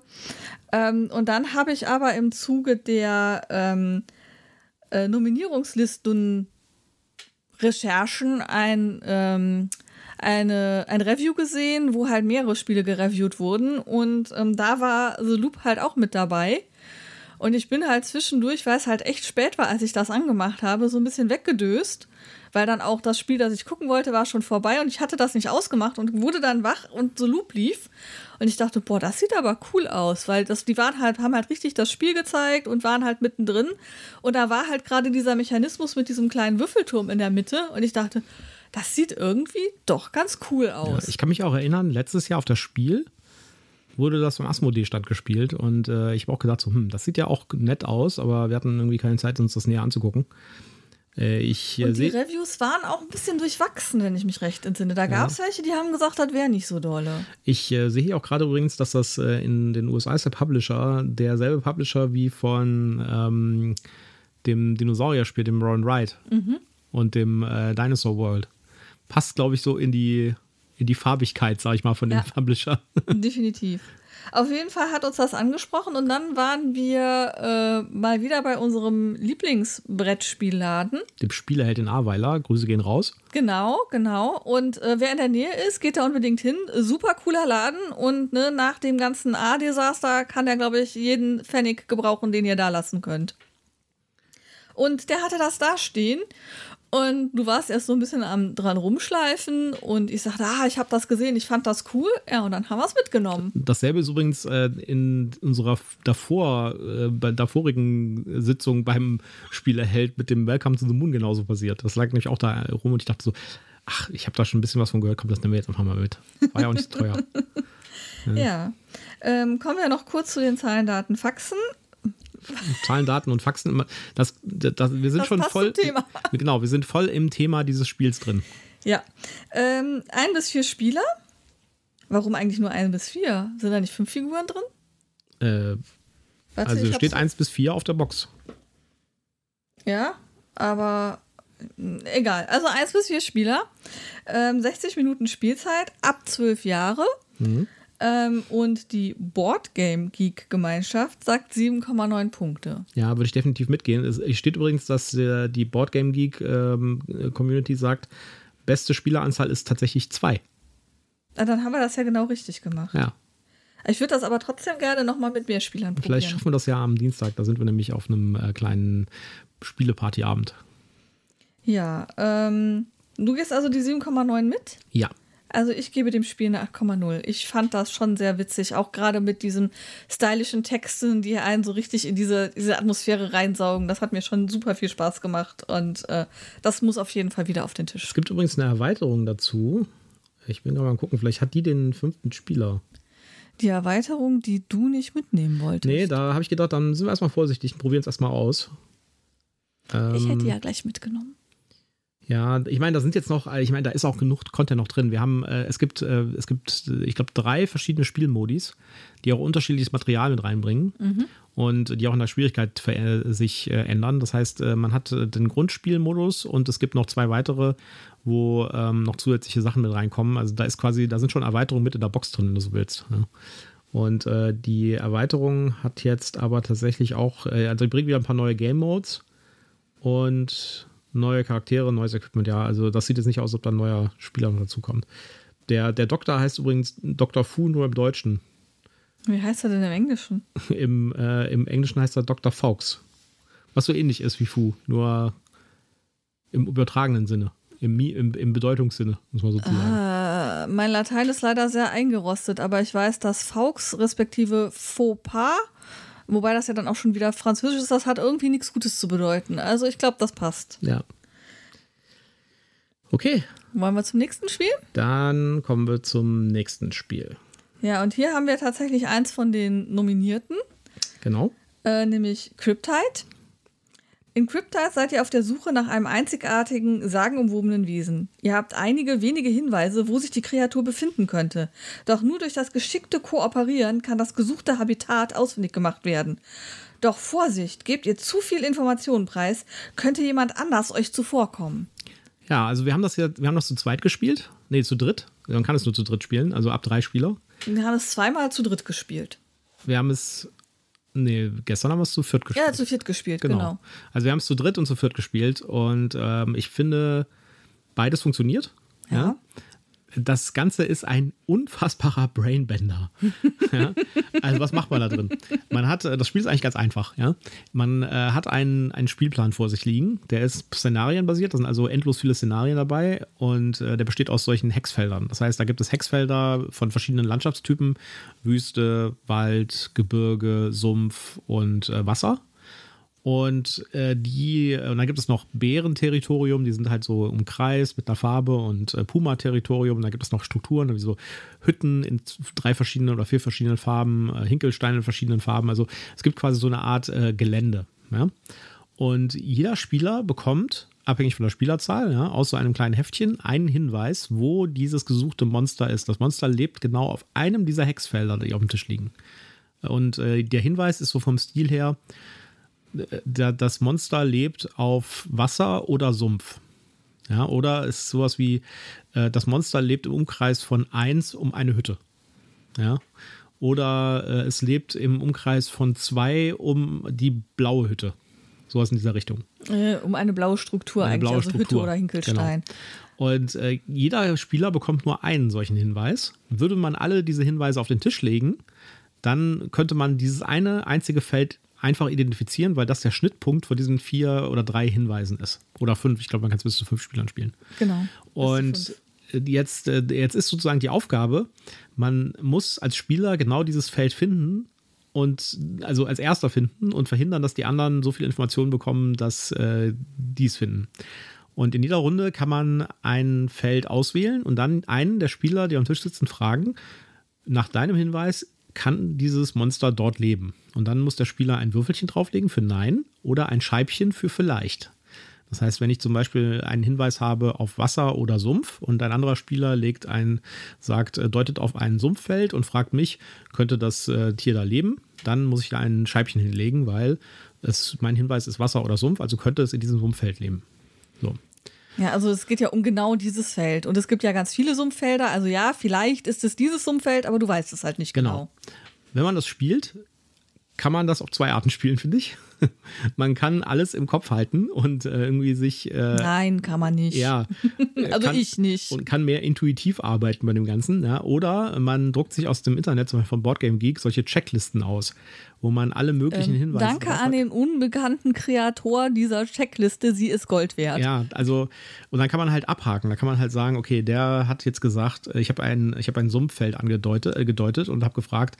Ähm, und dann habe ich aber im Zuge der ähm, äh, Nominierungslisten Recherchen ein, ähm, eine, ein Review gesehen, wo halt mehrere Spiele gereviewt wurden und ähm, da war The Loop halt auch mit dabei. Und ich bin halt zwischendurch, weil es halt echt spät war, als ich das angemacht habe, so ein bisschen weggedöst, weil dann auch das Spiel, das ich gucken wollte, war schon vorbei und ich hatte das nicht ausgemacht und wurde dann wach und so Loop lief. Und ich dachte, boah, das sieht aber cool aus, weil das, die waren halt, haben halt richtig das Spiel gezeigt und waren halt mittendrin. Und da war halt gerade dieser Mechanismus mit diesem kleinen Würfelturm in der Mitte. Und ich dachte, das sieht irgendwie doch ganz cool aus. Ja, ich kann mich auch erinnern, letztes Jahr auf das Spiel wurde das am Asmodee-Stand gespielt und äh, ich habe auch gedacht, so, hm, das sieht ja auch nett aus, aber wir hatten irgendwie keine Zeit, uns das näher anzugucken. Äh, ich, und die Reviews waren auch ein bisschen durchwachsen, wenn ich mich recht entsinne. Da gab es ja. welche, die haben gesagt, das wäre nicht so dolle. Ich äh, sehe auch gerade übrigens, dass das äh, in den USA ist der Publisher, derselbe Publisher wie von ähm, dem Dinosaurier-Spiel, dem Ron Wright mhm. und dem äh, Dinosaur World. Passt, glaube ich, so in die, in die Farbigkeit, sage ich mal, von ja. dem Publisher. Definitiv. Auf jeden Fall hat uns das angesprochen und dann waren wir äh, mal wieder bei unserem Lieblingsbrettspielladen. Dem Spielerheld in Ahrweiler. Grüße gehen raus. Genau, genau. Und äh, wer in der Nähe ist, geht da unbedingt hin. Super cooler Laden und ne, nach dem ganzen A-Desaster kann er, glaube ich, jeden Pfennig gebrauchen, den ihr da lassen könnt. Und der hatte das da stehen und du warst erst so ein bisschen am dran rumschleifen und ich sagte, ah, ich habe das gesehen, ich fand das cool. Ja, und dann haben wir es mitgenommen. Dasselbe ist übrigens äh, in unserer davor, äh, bei der vorigen Sitzung beim Spielerheld mit dem Welcome to the Moon genauso passiert. Das lag nämlich auch da rum und ich dachte so, ach, ich habe da schon ein bisschen was von gehört, komm, das nehmen wir jetzt einfach mal mit. War ja auch nicht so teuer. ja. ja. Ähm, kommen wir noch kurz zu den Zahlen, Daten, Faxen. Zahlen, Daten und Faxen immer. Das, das, wir sind das schon voll. Thema. Genau, wir sind voll im Thema dieses Spiels drin. Ja. Ähm, ein bis vier Spieler. Warum eigentlich nur ein bis vier? Sind da nicht fünf Figuren drin? Äh, Warte, also steht eins bis vier auf der Box. Ja, aber hm, egal. Also eins bis vier Spieler. Ähm, 60 Minuten Spielzeit ab zwölf Jahre. Mhm. Ähm, und die Boardgame Geek Gemeinschaft sagt 7,9 Punkte. Ja, würde ich definitiv mitgehen. Es steht übrigens, dass äh, die Boardgame Geek ähm, Community sagt, beste Spieleranzahl ist tatsächlich zwei. Na, dann haben wir das ja genau richtig gemacht. Ja. Ich würde das aber trotzdem gerne nochmal mit mehr Spielern probieren. Vielleicht schaffen wir das ja am Dienstag. Da sind wir nämlich auf einem äh, kleinen Spielepartyabend. Ja, ähm, du gehst also die 7,9 mit? Ja. Also ich gebe dem Spiel eine 8,0. Ich fand das schon sehr witzig, auch gerade mit diesen stylischen Texten, die einen so richtig in diese, diese Atmosphäre reinsaugen. Das hat mir schon super viel Spaß gemacht und äh, das muss auf jeden Fall wieder auf den Tisch. Es gibt übrigens eine Erweiterung dazu. Ich bin mal gucken, vielleicht hat die den fünften Spieler. Die Erweiterung, die du nicht mitnehmen wolltest. Nee, da habe ich gedacht, dann sind wir erstmal vorsichtig und probieren es erstmal aus. ich hätte ähm, ja gleich mitgenommen. Ja, ich meine, da sind jetzt noch, ich meine, da ist auch genug Content noch drin. Wir haben, äh, es gibt, äh, es gibt, ich glaube, drei verschiedene Spielmodis, die auch unterschiedliches Material mit reinbringen mhm. und die auch in der Schwierigkeit äh, sich äh, ändern. Das heißt, äh, man hat äh, den Grundspielmodus und es gibt noch zwei weitere, wo ähm, noch zusätzliche Sachen mit reinkommen. Also da ist quasi, da sind schon Erweiterungen mit in der Box drin, wenn du so willst. Ja. Und die Erweiterung hat jetzt aber tatsächlich auch, also die bringt wieder ein paar neue Game Modes und neue Charaktere, neues Equipment, ja. Also das sieht jetzt nicht aus, als ob da ein neuer Spieler dazukommt. Der, der Doktor heißt übrigens Dr. Fu nur im Deutschen. Wie heißt er denn im Englischen? Im, äh, Im Englischen heißt er Dr. Fawkes. Was so ähnlich ist wie Fu, nur im übertragenen Sinne. Im, im, im Bedeutungssinne, muss man sozusagen. Ah, mein Latein ist leider sehr eingerostet, aber ich weiß, dass Fawkes respektive Fauxpas Wobei das ja dann auch schon wieder Französisch ist, das hat irgendwie nichts Gutes zu bedeuten. Also ich glaube, das passt. Ja. Okay. Wollen wir zum nächsten Spiel? Dann kommen wir zum nächsten Spiel. Ja, und hier haben wir tatsächlich eins von den Nominierten. Genau. Äh, nämlich Cryptide. In Cryptide seid ihr auf der Suche nach einem einzigartigen, sagenumwobenen Wesen. Ihr habt einige wenige Hinweise, wo sich die Kreatur befinden könnte. Doch nur durch das geschickte Kooperieren kann das gesuchte Habitat ausfindig gemacht werden. Doch Vorsicht, gebt ihr zu viel Informationen preis, könnte jemand anders euch zuvorkommen. Ja, also wir haben das ja, wir haben das zu zweit gespielt. Nee, zu dritt. Man kann es nur zu dritt spielen, also ab drei Spieler. Wir haben es zweimal zu dritt gespielt. Wir haben es Nee, gestern haben wir es zu viert gespielt. Ja, zu viert gespielt, genau. genau. Also wir haben es zu dritt und zu viert gespielt und ähm, ich finde, beides funktioniert. Ja. ja. Das Ganze ist ein unfassbarer Brainbender. ja? Also was macht man da drin? Man hat, das Spiel ist eigentlich ganz einfach. Ja? Man äh, hat einen, einen Spielplan vor sich liegen, der ist szenarienbasiert, da sind also endlos viele Szenarien dabei und äh, der besteht aus solchen Hexfeldern. Das heißt, da gibt es Hexfelder von verschiedenen Landschaftstypen, Wüste, Wald, Gebirge, Sumpf und äh, Wasser. Und äh, die, und dann gibt es noch Bärenterritorium, die sind halt so im Kreis mit einer Farbe und äh, Puma-Territorium. Da gibt es noch Strukturen, wie so Hütten in drei verschiedenen oder vier verschiedenen Farben, äh, Hinkelsteine in verschiedenen Farben. Also es gibt quasi so eine Art äh, Gelände. Ja? Und jeder Spieler bekommt, abhängig von der Spielerzahl, ja, aus so einem kleinen Heftchen einen Hinweis, wo dieses gesuchte Monster ist. Das Monster lebt genau auf einem dieser Hexfelder, die auf dem Tisch liegen. Und äh, der Hinweis ist so vom Stil her, das Monster lebt auf Wasser oder Sumpf. Ja, oder ist sowas wie, äh, das Monster lebt im Umkreis von 1 um eine Hütte. Ja. Oder äh, es lebt im Umkreis von 2 um die blaue Hütte. Sowas in dieser Richtung. Äh, um eine blaue Struktur eine eigentlich, blaue also Struktur. Hütte oder Hinkelstein. Genau. Und äh, jeder Spieler bekommt nur einen solchen Hinweis. Würde man alle diese Hinweise auf den Tisch legen, dann könnte man dieses eine einzige Feld einfach identifizieren, weil das der Schnittpunkt von diesen vier oder drei Hinweisen ist. Oder fünf. Ich glaube, man kann es bis zu fünf Spielern spielen. Genau. Und jetzt, äh, jetzt ist sozusagen die Aufgabe, man muss als Spieler genau dieses Feld finden und also als erster finden und verhindern, dass die anderen so viel Informationen bekommen, dass äh, die es finden. Und in jeder Runde kann man ein Feld auswählen und dann einen der Spieler, die am Tisch sitzen, fragen, nach deinem Hinweis, kann dieses Monster dort leben? Und dann muss der Spieler ein Würfelchen drauflegen für Nein oder ein Scheibchen für Vielleicht. Das heißt, wenn ich zum Beispiel einen Hinweis habe auf Wasser oder Sumpf und ein anderer Spieler legt ein, sagt, äh, deutet auf ein Sumpffeld und fragt mich, könnte das äh, Tier da leben? Dann muss ich da ein Scheibchen hinlegen, weil es, mein Hinweis ist Wasser oder Sumpf, also könnte es in diesem Sumpffeld leben. So. Ja, also es geht ja um genau dieses Feld. Und es gibt ja ganz viele Sumpffelder. Also ja, vielleicht ist es dieses Sumpffeld, aber du weißt es halt nicht genau. genau. Wenn man das spielt, kann man das auf zwei Arten spielen, finde ich. man kann alles im Kopf halten und äh, irgendwie sich. Äh, Nein, kann man nicht. Ja. also kann, ich nicht. Und kann mehr intuitiv arbeiten bei dem Ganzen. Ja? Oder man druckt sich aus dem Internet, zum Beispiel von Boardgame Geek, solche Checklisten aus, wo man alle möglichen ähm, Hinweise. Danke an den unbekannten Kreator dieser Checkliste, sie ist Gold wert. Ja, also, und dann kann man halt abhaken. Da kann man halt sagen, okay, der hat jetzt gesagt, ich habe ein, hab ein Sumpffeld angedeutet äh, gedeutet und habe gefragt,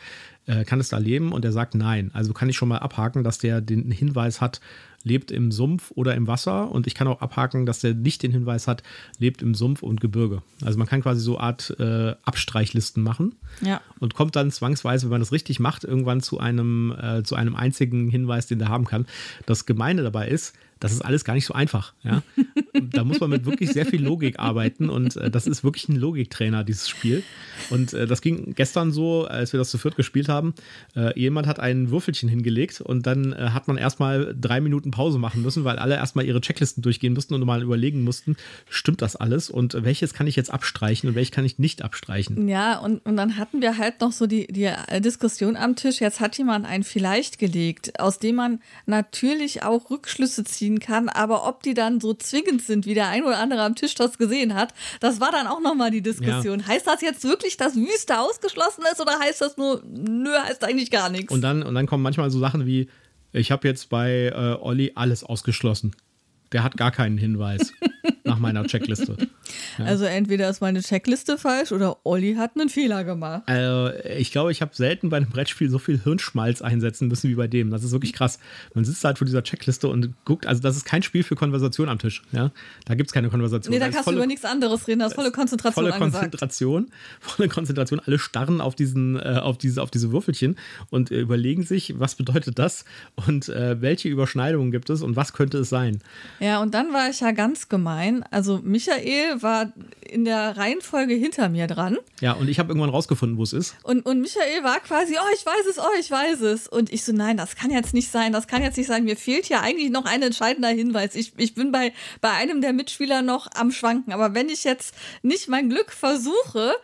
äh, kann es da leben? Und er sagt nein. Also kann ich schon mal abhaken, dass der den Hinweis hat, lebt im Sumpf oder im Wasser. Und ich kann auch abhaken, dass der nicht den Hinweis hat, lebt im Sumpf und Gebirge. Also man kann quasi so eine Art äh, Abstreichlisten machen. Ja. Und kommt dann zwangsweise, wenn man das richtig macht, irgendwann zu einem, äh, zu einem einzigen Hinweis, den der haben kann. Das Gemeine dabei ist, das ist alles gar nicht so einfach. Ja? da muss man mit wirklich sehr viel Logik arbeiten und äh, das ist wirklich ein Logiktrainer, dieses Spiel. Und äh, das ging gestern so, als wir das zu viert gespielt haben. Äh, jemand hat ein Würfelchen hingelegt und dann äh, hat man erstmal drei Minuten Pause machen müssen, weil alle erstmal ihre Checklisten durchgehen mussten und mal überlegen mussten, stimmt das alles und welches kann ich jetzt abstreichen und welches kann ich nicht abstreichen. Ja, und, und dann hatten wir halt noch so die, die Diskussion am Tisch. Jetzt hat jemand ein Vielleicht gelegt, aus dem man natürlich auch Rückschlüsse ziehen kann, aber ob die dann so zwingend sind, wie der ein oder andere am Tisch das gesehen hat, das war dann auch nochmal die Diskussion. Ja. Heißt das jetzt wirklich, dass Wüste ausgeschlossen ist oder heißt das nur, nö, heißt eigentlich gar nichts? Und dann, und dann kommen manchmal so Sachen wie, ich habe jetzt bei äh, Olli alles ausgeschlossen. Der hat gar keinen Hinweis nach meiner Checkliste. Ja. Also entweder ist meine Checkliste falsch oder Olli hat einen Fehler gemacht. Also ich glaube, ich habe selten bei einem Brettspiel so viel Hirnschmalz einsetzen müssen wie bei dem. Das ist wirklich krass. Man sitzt halt vor dieser Checkliste und guckt, also das ist kein Spiel für Konversation am Tisch. Ja? Da gibt es keine Konversation. Nee, da, da kannst volle, du über nichts anderes reden. Da ist volle Konzentration Volle angesagt. Konzentration. Volle Konzentration. Alle starren auf, diesen, äh, auf, diese, auf diese Würfelchen und äh, überlegen sich, was bedeutet das und äh, welche Überschneidungen gibt es und was könnte es sein. Ja, und dann war ich ja ganz gemein. Also Michael war in der Reihenfolge hinter mir dran. Ja, und ich habe irgendwann rausgefunden, wo es ist. Und, und Michael war quasi, oh, ich weiß es, oh, ich weiß es. Und ich so, nein, das kann jetzt nicht sein, das kann jetzt nicht sein. Mir fehlt ja eigentlich noch ein entscheidender Hinweis. Ich, ich bin bei, bei einem der Mitspieler noch am Schwanken. Aber wenn ich jetzt nicht mein Glück versuche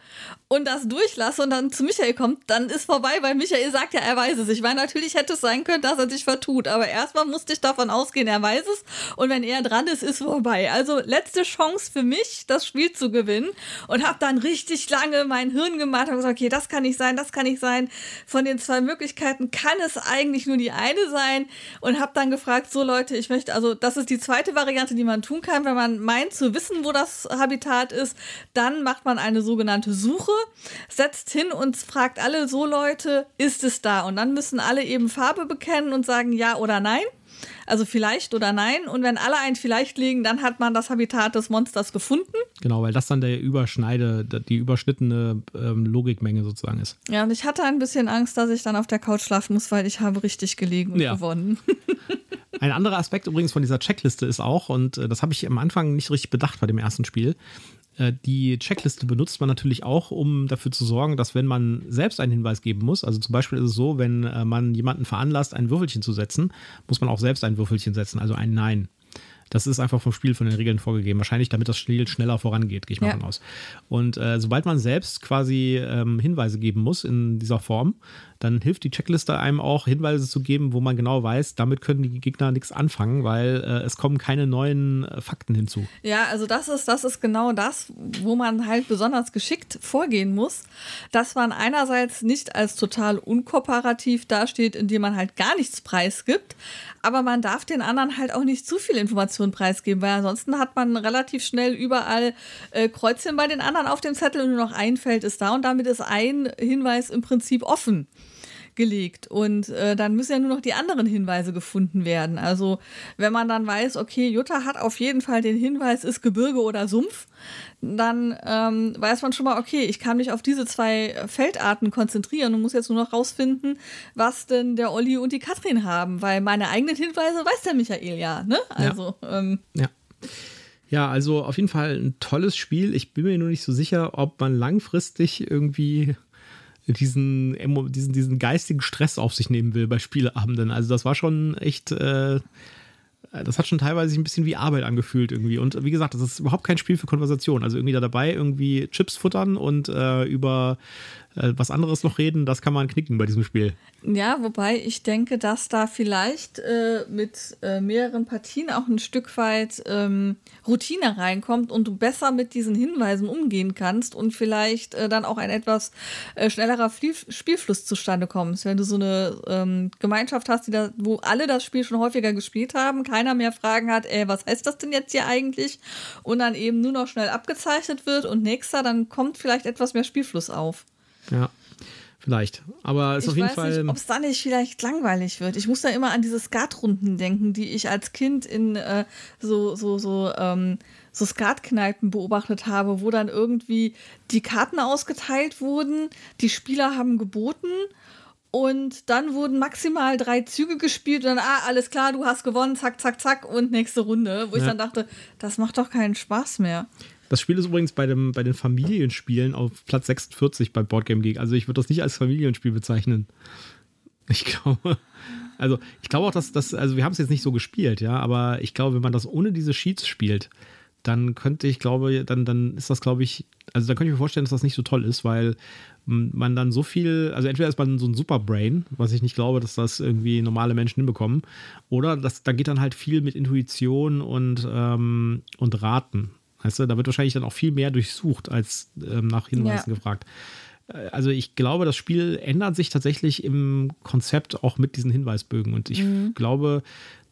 und das durchlasse und dann zu Michael kommt, dann ist vorbei, weil Michael sagt ja, er weiß es. Ich meine, natürlich hätte es sein können, dass er sich vertut, aber erstmal musste ich davon ausgehen, er weiß es und wenn er dran ist, ist vorbei. Also letzte Chance für mich, das Spiel zu gewinnen. Und habe dann richtig lange mein Hirn gemacht und gesagt, okay, das kann nicht sein, das kann nicht sein. Von den zwei Möglichkeiten kann es eigentlich nur die eine sein. Und habe dann gefragt, so Leute, ich möchte, also das ist die zweite Variante, die man tun kann, wenn man meint zu wissen, wo das Habitat ist. Dann macht man eine sogenannte Suche, setzt hin und fragt alle so Leute, ist es da? Und dann müssen alle eben Farbe bekennen und sagen ja oder nein. Also vielleicht oder nein. Und wenn alle ein vielleicht legen, dann hat man das Habitat des Monsters gefunden. Genau, weil das dann der Überschneide, die überschnittene ähm, Logikmenge sozusagen ist. Ja, und ich hatte ein bisschen Angst, dass ich dann auf der Couch schlafen muss, weil ich habe richtig gelegen und ja. gewonnen. Ein anderer Aspekt übrigens von dieser Checkliste ist auch, und äh, das habe ich am Anfang nicht richtig bedacht bei dem ersten Spiel, die Checkliste benutzt man natürlich auch, um dafür zu sorgen, dass wenn man selbst einen Hinweis geben muss, also zum Beispiel ist es so, wenn äh, man jemanden veranlasst, ein Würfelchen zu setzen, muss man auch selbst ein Würfelchen setzen, also ein Nein. Das ist einfach vom Spiel von den Regeln vorgegeben. Wahrscheinlich, damit das Spiel schneller vorangeht, gehe ich mal ja. von aus. Und äh, sobald man selbst quasi ähm, Hinweise geben muss in dieser Form, dann hilft die Checkliste einem auch, Hinweise zu geben, wo man genau weiß, damit können die Gegner nichts anfangen, weil äh, es kommen keine neuen äh, Fakten hinzu. Ja, also das ist, das ist genau das, wo man halt besonders geschickt vorgehen muss, dass man einerseits nicht als total unkooperativ dasteht, indem man halt gar nichts preisgibt, aber man darf den anderen halt auch nicht zu viel Information preisgeben, weil ansonsten hat man relativ schnell überall äh, Kreuzchen bei den anderen auf dem Zettel und nur noch ein Feld ist da und damit ist ein Hinweis im Prinzip offen gelegt. Und äh, dann müssen ja nur noch die anderen Hinweise gefunden werden. Also wenn man dann weiß, okay, Jutta hat auf jeden Fall den Hinweis, ist Gebirge oder Sumpf, dann ähm, weiß man schon mal, okay, ich kann mich auf diese zwei Feldarten konzentrieren und muss jetzt nur noch rausfinden, was denn der Olli und die Katrin haben, weil meine eigenen Hinweise weiß der Michael ja, ne? Also, ja. Ähm, ja. Ja, also auf jeden Fall ein tolles Spiel. Ich bin mir nur nicht so sicher, ob man langfristig irgendwie diesen, diesen, diesen geistigen Stress auf sich nehmen will bei Spieleabenden. Also das war schon echt, äh, das hat schon teilweise sich ein bisschen wie Arbeit angefühlt irgendwie. Und wie gesagt, das ist überhaupt kein Spiel für Konversation. Also irgendwie da dabei irgendwie Chips futtern und äh, über äh, was anderes noch reden, das kann man knicken bei diesem Spiel. Ja, wobei ich denke, dass da vielleicht äh, mit äh, mehreren Partien auch ein Stück weit ähm, Routine reinkommt und du besser mit diesen Hinweisen umgehen kannst und vielleicht äh, dann auch ein etwas äh, schnellerer Flie Spielfluss zustande kommt. Wenn du so eine ähm, Gemeinschaft hast, die da, wo alle das Spiel schon häufiger gespielt haben, keiner mehr Fragen hat, ey, was heißt das denn jetzt hier eigentlich? Und dann eben nur noch schnell abgezeichnet wird und nächster, dann kommt vielleicht etwas mehr Spielfluss auf. Ja. Vielleicht. Aber es ist auf jeden Fall. Ich weiß nicht, ob es dann nicht vielleicht langweilig wird. Ich muss da immer an diese Skatrunden denken, die ich als Kind in äh, so, so, so, ähm, so Skatkneipen beobachtet habe, wo dann irgendwie die Karten ausgeteilt wurden, die Spieler haben geboten und dann wurden maximal drei Züge gespielt und dann, ah, alles klar, du hast gewonnen, zack, zack, zack und nächste Runde. Wo ja. ich dann dachte, das macht doch keinen Spaß mehr. Das Spiel ist übrigens bei, dem, bei den Familienspielen auf Platz 46 bei Boardgame Geek. Also ich würde das nicht als Familienspiel bezeichnen. Ich glaube. Also ich glaube auch, dass das, also wir haben es jetzt nicht so gespielt, ja, aber ich glaube, wenn man das ohne diese Sheets spielt, dann könnte ich glaube, dann, dann ist das, glaube ich, also da könnte ich mir vorstellen, dass das nicht so toll ist, weil man dann so viel, also entweder ist man so ein Superbrain, was ich nicht glaube, dass das irgendwie normale Menschen hinbekommen, oder das, da geht dann halt viel mit Intuition und, ähm, und Raten. Weißt du, da wird wahrscheinlich dann auch viel mehr durchsucht als ähm, nach Hinweisen ja. gefragt. Äh, also ich glaube, das Spiel ändert sich tatsächlich im Konzept auch mit diesen Hinweisbögen. Und ich mhm. glaube,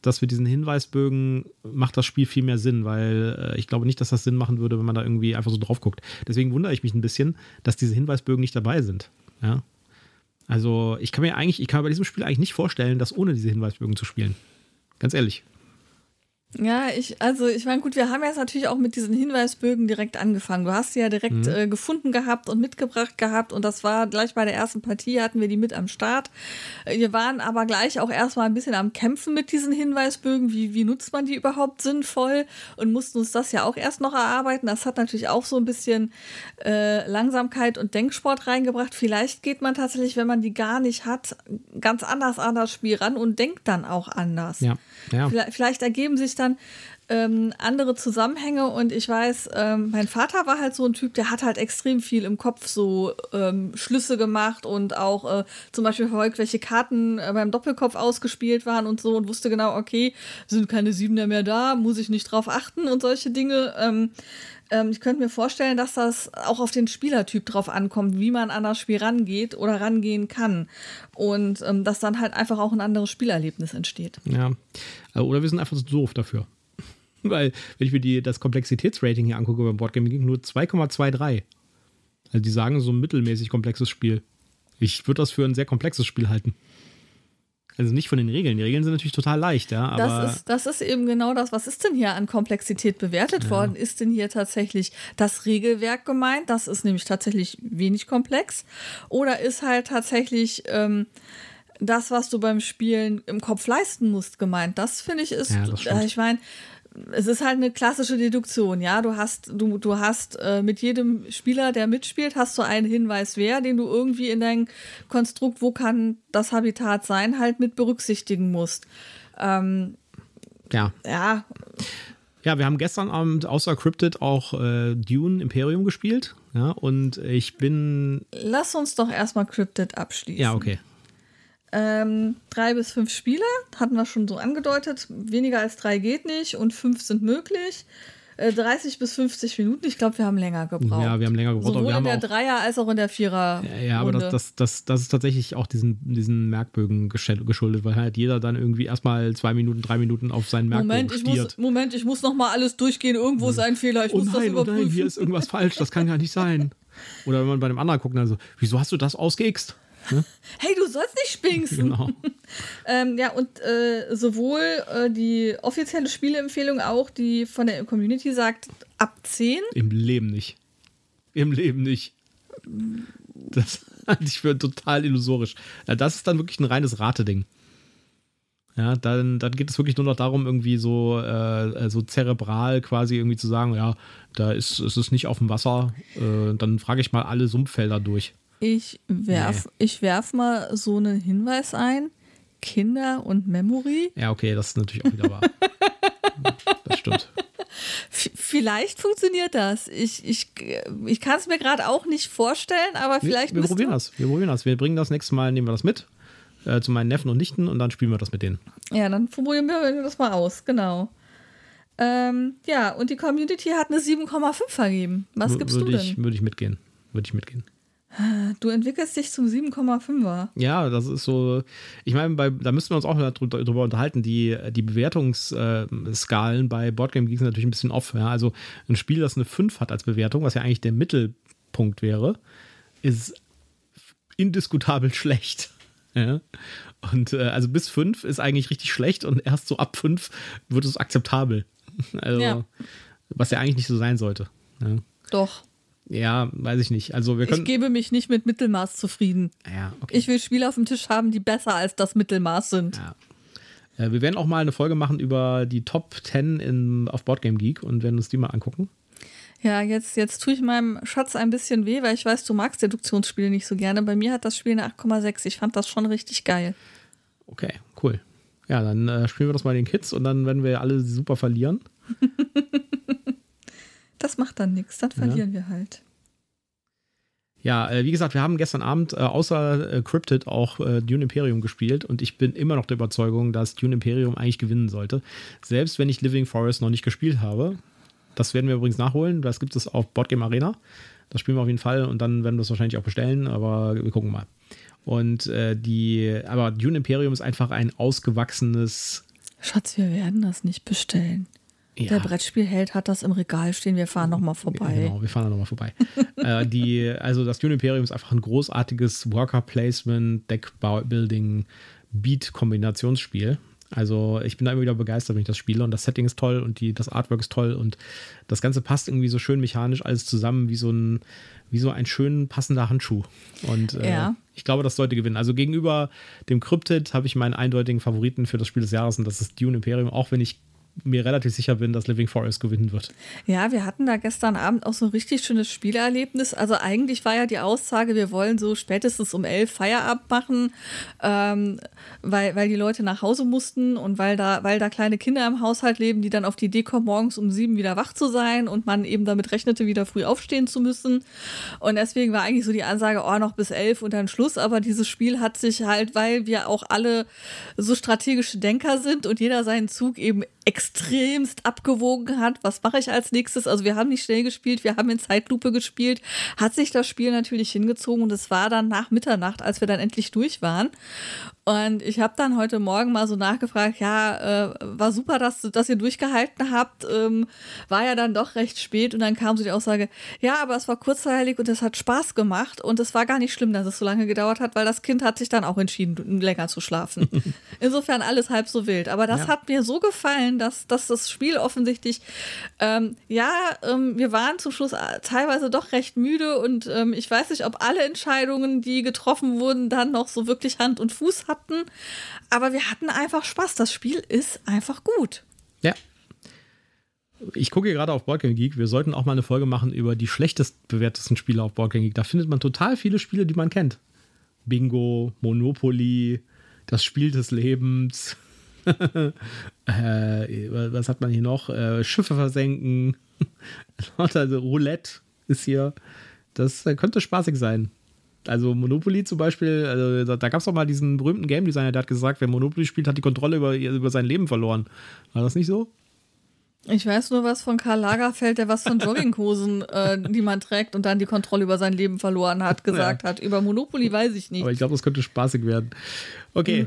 dass mit diesen Hinweisbögen macht das Spiel viel mehr Sinn, weil äh, ich glaube nicht, dass das Sinn machen würde, wenn man da irgendwie einfach so drauf guckt. Deswegen wundere ich mich ein bisschen, dass diese Hinweisbögen nicht dabei sind. Ja. Also ich kann mir eigentlich, ich kann mir bei diesem Spiel eigentlich nicht vorstellen, das ohne diese Hinweisbögen zu spielen. Ganz ehrlich. Ja, ich, also ich meine, gut, wir haben jetzt natürlich auch mit diesen Hinweisbögen direkt angefangen. Du hast sie ja direkt mhm. äh, gefunden gehabt und mitgebracht gehabt und das war gleich bei der ersten Partie, hatten wir die mit am Start. Äh, wir waren aber gleich auch erstmal ein bisschen am Kämpfen mit diesen Hinweisbögen. Wie, wie nutzt man die überhaupt sinnvoll? Und mussten uns das ja auch erst noch erarbeiten. Das hat natürlich auch so ein bisschen äh, Langsamkeit und Denksport reingebracht. Vielleicht geht man tatsächlich, wenn man die gar nicht hat, ganz anders an das Spiel ran und denkt dann auch anders. Ja. ja. Vielleicht, vielleicht ergeben sich dann dann ähm, andere Zusammenhänge und ich weiß, ähm, mein Vater war halt so ein Typ, der hat halt extrem viel im Kopf so ähm, Schlüsse gemacht und auch äh, zum Beispiel verfolgt, welche Karten äh, beim Doppelkopf ausgespielt waren und so und wusste genau, okay, sind keine Siebener mehr da, muss ich nicht drauf achten und solche Dinge. Ähm, ich könnte mir vorstellen, dass das auch auf den Spielertyp drauf ankommt, wie man an das Spiel rangeht oder rangehen kann. Und ähm, dass dann halt einfach auch ein anderes Spielerlebnis entsteht. Ja. Also, oder wir sind einfach so doof dafür. Weil, wenn ich mir die, das Komplexitätsrating hier angucke beim Boardgaming, nur 2,23. Also die sagen so ein mittelmäßig komplexes Spiel. Ich würde das für ein sehr komplexes Spiel halten. Also nicht von den Regeln. Die Regeln sind natürlich total leicht, ja. Das, ist, das ist eben genau das. Was ist denn hier an Komplexität bewertet ja. worden? Ist denn hier tatsächlich das Regelwerk gemeint? Das ist nämlich tatsächlich wenig komplex. Oder ist halt tatsächlich ähm, das, was du beim Spielen im Kopf leisten musst, gemeint? Das finde ich ist, ja, äh, ich meine, es ist halt eine klassische Deduktion, ja. Du hast, du, du hast äh, mit jedem Spieler, der mitspielt, hast du einen Hinweis wer, den du irgendwie in dein Konstrukt, wo kann das Habitat sein, halt mit berücksichtigen musst. Ähm, ja. Ja. Ja, wir haben gestern Abend außer Cryptid auch äh, Dune Imperium gespielt. Ja, und ich bin. Lass uns doch erstmal Cryptid abschließen. Ja, okay. Ähm, drei bis fünf Spiele, hatten wir schon so angedeutet. Weniger als drei geht nicht und fünf sind möglich. 30 äh, bis 50 Minuten. Ich glaube, wir haben länger gebraucht. Ja, wir haben länger gebraucht. Sowohl wir in der Dreier- als auch in der Vierer. Ja, ja aber das, das, das, das ist tatsächlich auch diesen, diesen Merkbögen geschuldet, weil halt jeder dann irgendwie erstmal zwei Minuten, drei Minuten auf seinen Merkbögen Moment, ich stiert. muss, Moment, ich muss noch mal alles durchgehen. Irgendwo ist ein Fehler. Ich oh muss nein, das überprüfen. Oh nein, hier ist irgendwas falsch. Das kann ja nicht sein. Oder wenn man bei dem anderen guckt, also, wieso hast du das ausgeixt? Ne? Hey, du sollst nicht spinksen. Genau. ähm, ja, und äh, sowohl äh, die offizielle Spieleempfehlung auch, die von der Community sagt, ab 10. Im Leben nicht. Im Leben nicht. Das halte ich für total illusorisch. Ja, das ist dann wirklich ein reines Rateding. Ja, dann, dann geht es wirklich nur noch darum, irgendwie so, äh, so zerebral quasi irgendwie zu sagen, ja, da ist es ist nicht auf dem Wasser. Äh, dann frage ich mal alle Sumpffelder durch. Ich werf, nee. ich werf mal so einen Hinweis ein. Kinder und Memory. Ja, okay, das ist natürlich auch wieder wahr. das stimmt. Vielleicht funktioniert das. Ich, ich, ich kann es mir gerade auch nicht vorstellen, aber vielleicht. Wir, wir probieren das. Wir probieren das. Wir bringen das nächste Mal, nehmen wir das mit äh, zu meinen Neffen und Nichten und dann spielen wir das mit denen. Ja, dann probieren wir das mal aus, genau. Ähm, ja, und die Community hat eine 7,5 vergeben. Was gibst würde du denn? würde ich mitgehen. Würde ich mitgehen. Du entwickelst dich zum 7,5er. Ja, das ist so. Ich meine, da müssen wir uns auch drüber unterhalten. Die, die Bewertungsskalen bei Boardgame Geeks sind natürlich ein bisschen off. Ja? Also ein Spiel, das eine 5 hat als Bewertung, was ja eigentlich der Mittelpunkt wäre, ist indiskutabel schlecht. Ja? Und äh, also bis 5 ist eigentlich richtig schlecht und erst so ab 5 wird es akzeptabel. Also, ja. was ja eigentlich nicht so sein sollte. Ja? Doch. Ja, weiß ich nicht. Also wir können ich gebe mich nicht mit Mittelmaß zufrieden. Ja, okay. Ich will Spiele auf dem Tisch haben, die besser als das Mittelmaß sind. Ja. Äh, wir werden auch mal eine Folge machen über die Top 10 in, auf Boardgame Geek und werden uns die mal angucken. Ja, jetzt, jetzt tue ich meinem Schatz ein bisschen weh, weil ich weiß, du magst Deduktionsspiele nicht so gerne. Bei mir hat das Spiel eine 8,6. Ich fand das schon richtig geil. Okay, cool. Ja, dann äh, spielen wir das mal den Kids und dann werden wir alle super verlieren. Das macht dann nichts, dann verlieren ja. wir halt. Ja, äh, wie gesagt, wir haben gestern Abend äh, außer äh, Cryptid auch Dune Imperium gespielt und ich bin immer noch der Überzeugung, dass Dune Imperium eigentlich gewinnen sollte. Selbst wenn ich Living Forest noch nicht gespielt habe. Das werden wir übrigens nachholen. Das gibt es auf Boardgame Arena. Das spielen wir auf jeden Fall und dann werden wir es wahrscheinlich auch bestellen, aber wir gucken mal. Und die, aber Dune Imperium ist einfach ein ausgewachsenes. Schatz, wir werden das nicht bestellen. Ja. Der Brettspielheld hat das im Regal stehen, wir fahren nochmal vorbei. Genau, wir fahren nochmal vorbei. äh, die, also das Dune Imperium ist einfach ein großartiges Worker Placement, Deckbuilding, Beat-Kombinationsspiel. Also ich bin da immer wieder begeistert, wenn ich das spiele und das Setting ist toll und die, das Artwork ist toll und das Ganze passt irgendwie so schön mechanisch alles zusammen wie so ein, wie so ein schön passender Handschuh. Und äh, ja. ich glaube, das sollte gewinnen. Also gegenüber dem Cryptid habe ich meinen eindeutigen Favoriten für das Spiel des Jahres und das ist Dune Imperium, auch wenn ich mir relativ sicher bin, dass Living Forest gewinnen wird. Ja, wir hatten da gestern Abend auch so ein richtig schönes Spielerlebnis. Also eigentlich war ja die Aussage, wir wollen so spätestens um elf Feierabend machen, ähm, weil, weil die Leute nach Hause mussten und weil da, weil da kleine Kinder im Haushalt leben, die dann auf die Idee kommen, morgens um sieben wieder wach zu sein und man eben damit rechnete, wieder früh aufstehen zu müssen. Und deswegen war eigentlich so die Ansage, oh, noch bis elf und dann Schluss. Aber dieses Spiel hat sich halt, weil wir auch alle so strategische Denker sind und jeder seinen Zug eben extremst abgewogen hat, was mache ich als nächstes? Also wir haben nicht schnell gespielt, wir haben in Zeitlupe gespielt, hat sich das Spiel natürlich hingezogen und es war dann nach Mitternacht, als wir dann endlich durch waren. Und ich habe dann heute Morgen mal so nachgefragt, ja, äh, war super, dass, dass ihr durchgehalten habt, ähm, war ja dann doch recht spät und dann kam so die Aussage, ja, aber es war kurzweilig und es hat Spaß gemacht und es war gar nicht schlimm, dass es so lange gedauert hat, weil das Kind hat sich dann auch entschieden, länger zu schlafen. Insofern alles halb so wild. Aber das ja. hat mir so gefallen, dass, dass das Spiel offensichtlich, ähm, ja, ähm, wir waren zum Schluss teilweise doch recht müde und ähm, ich weiß nicht, ob alle Entscheidungen, die getroffen wurden, dann noch so wirklich Hand und Fuß hatten hatten. Aber wir hatten einfach Spaß. Das Spiel ist einfach gut. Ja. Ich gucke gerade auf Boardgame Geek. Wir sollten auch mal eine Folge machen über die schlechtest bewertesten Spiele auf Boardgame Geek. Da findet man total viele Spiele, die man kennt. Bingo, Monopoly, das Spiel des Lebens. äh, was hat man hier noch? Äh, Schiffe versenken. also Roulette ist hier. Das äh, könnte spaßig sein. Also Monopoly zum Beispiel, also da, da gab es doch mal diesen berühmten Game Designer, der hat gesagt, wer Monopoly spielt, hat die Kontrolle über, über sein Leben verloren. War das nicht so? Ich weiß nur was von Karl Lagerfeld, der was von Jogginghosen, äh, die man trägt und dann die Kontrolle über sein Leben verloren hat, gesagt ja. hat. Über Monopoly weiß ich nicht. Aber ich glaube, das könnte spaßig werden. Okay.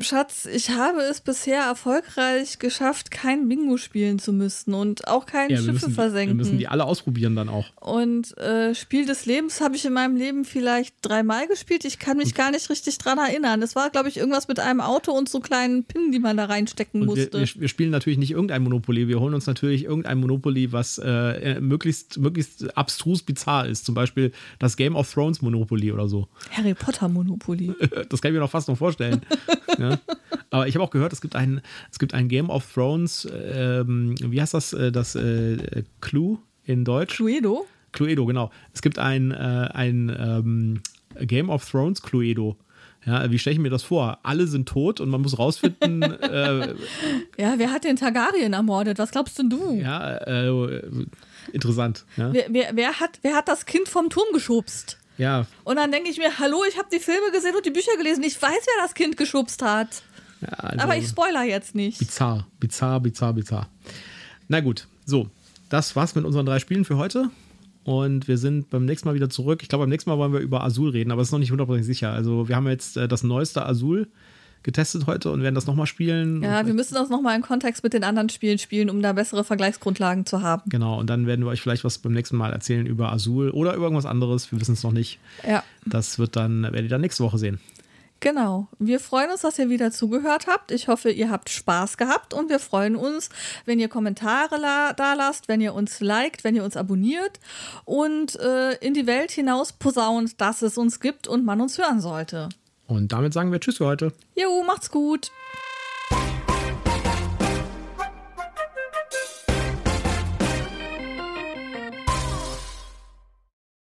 Schatz, ich habe es bisher erfolgreich geschafft, kein Bingo spielen zu müssen und auch kein ja, Schiffe müssen, versenken. Wir müssen die alle ausprobieren dann auch. Und äh, Spiel des Lebens habe ich in meinem Leben vielleicht dreimal gespielt. Ich kann mich gar nicht richtig dran erinnern. Es war, glaube ich, irgendwas mit einem Auto und so kleinen Pinnen, die man da reinstecken und musste. Wir, wir, wir, spielen natürlich nicht irgendein Monopoly. Wir holen uns natürlich irgendein Monopoly, was äh, möglichst, möglichst abstrus bizarr ist. Zum Beispiel das Game of Thrones Monopoly oder so. Harry Potter Monopoly. das kann ich mir noch fast noch vorstellen. ja. Aber ich habe auch gehört, es gibt ein, es gibt ein Game of Thrones, ähm, wie heißt das, äh, das äh, Clue in Deutsch? Cluedo? Cluedo, genau. Es gibt ein, äh, ein ähm, Game of Thrones Cluedo. Ja, wie stelle ich mir das vor? Alle sind tot und man muss rausfinden. äh, ja, wer hat den Targaryen ermordet? Was glaubst denn du? Ja, äh, interessant. Ja? Wer, wer, wer, hat, wer hat das Kind vom Turm geschubst? Ja. Und dann denke ich mir, hallo, ich habe die Filme gesehen und die Bücher gelesen. Ich weiß, wer das Kind geschubst hat. Ja, also Aber ich spoiler jetzt nicht. Bizarr, bizarr, bizarr, bizarr. Na gut, so. Das war's mit unseren drei Spielen für heute. Und wir sind beim nächsten Mal wieder zurück. Ich glaube, beim nächsten Mal wollen wir über Azul reden, aber es ist noch nicht hundertprozentig sicher. Also, wir haben jetzt äh, das neueste Azul getestet heute und werden das nochmal spielen. Ja, wir müssen das nochmal in Kontext mit den anderen Spielen spielen, um da bessere Vergleichsgrundlagen zu haben. Genau, und dann werden wir euch vielleicht was beim nächsten Mal erzählen über Azul oder über irgendwas anderes. Wir wissen es noch nicht. Ja. Das wird dann, werdet ihr dann nächste Woche sehen. Genau. Wir freuen uns, dass ihr wieder zugehört habt. Ich hoffe, ihr habt Spaß gehabt und wir freuen uns, wenn ihr Kommentare da lasst, wenn ihr uns liked, wenn ihr uns abonniert und äh, in die Welt hinaus posaunt, dass es uns gibt und man uns hören sollte. Und damit sagen wir Tschüss für heute. Jo, macht's gut.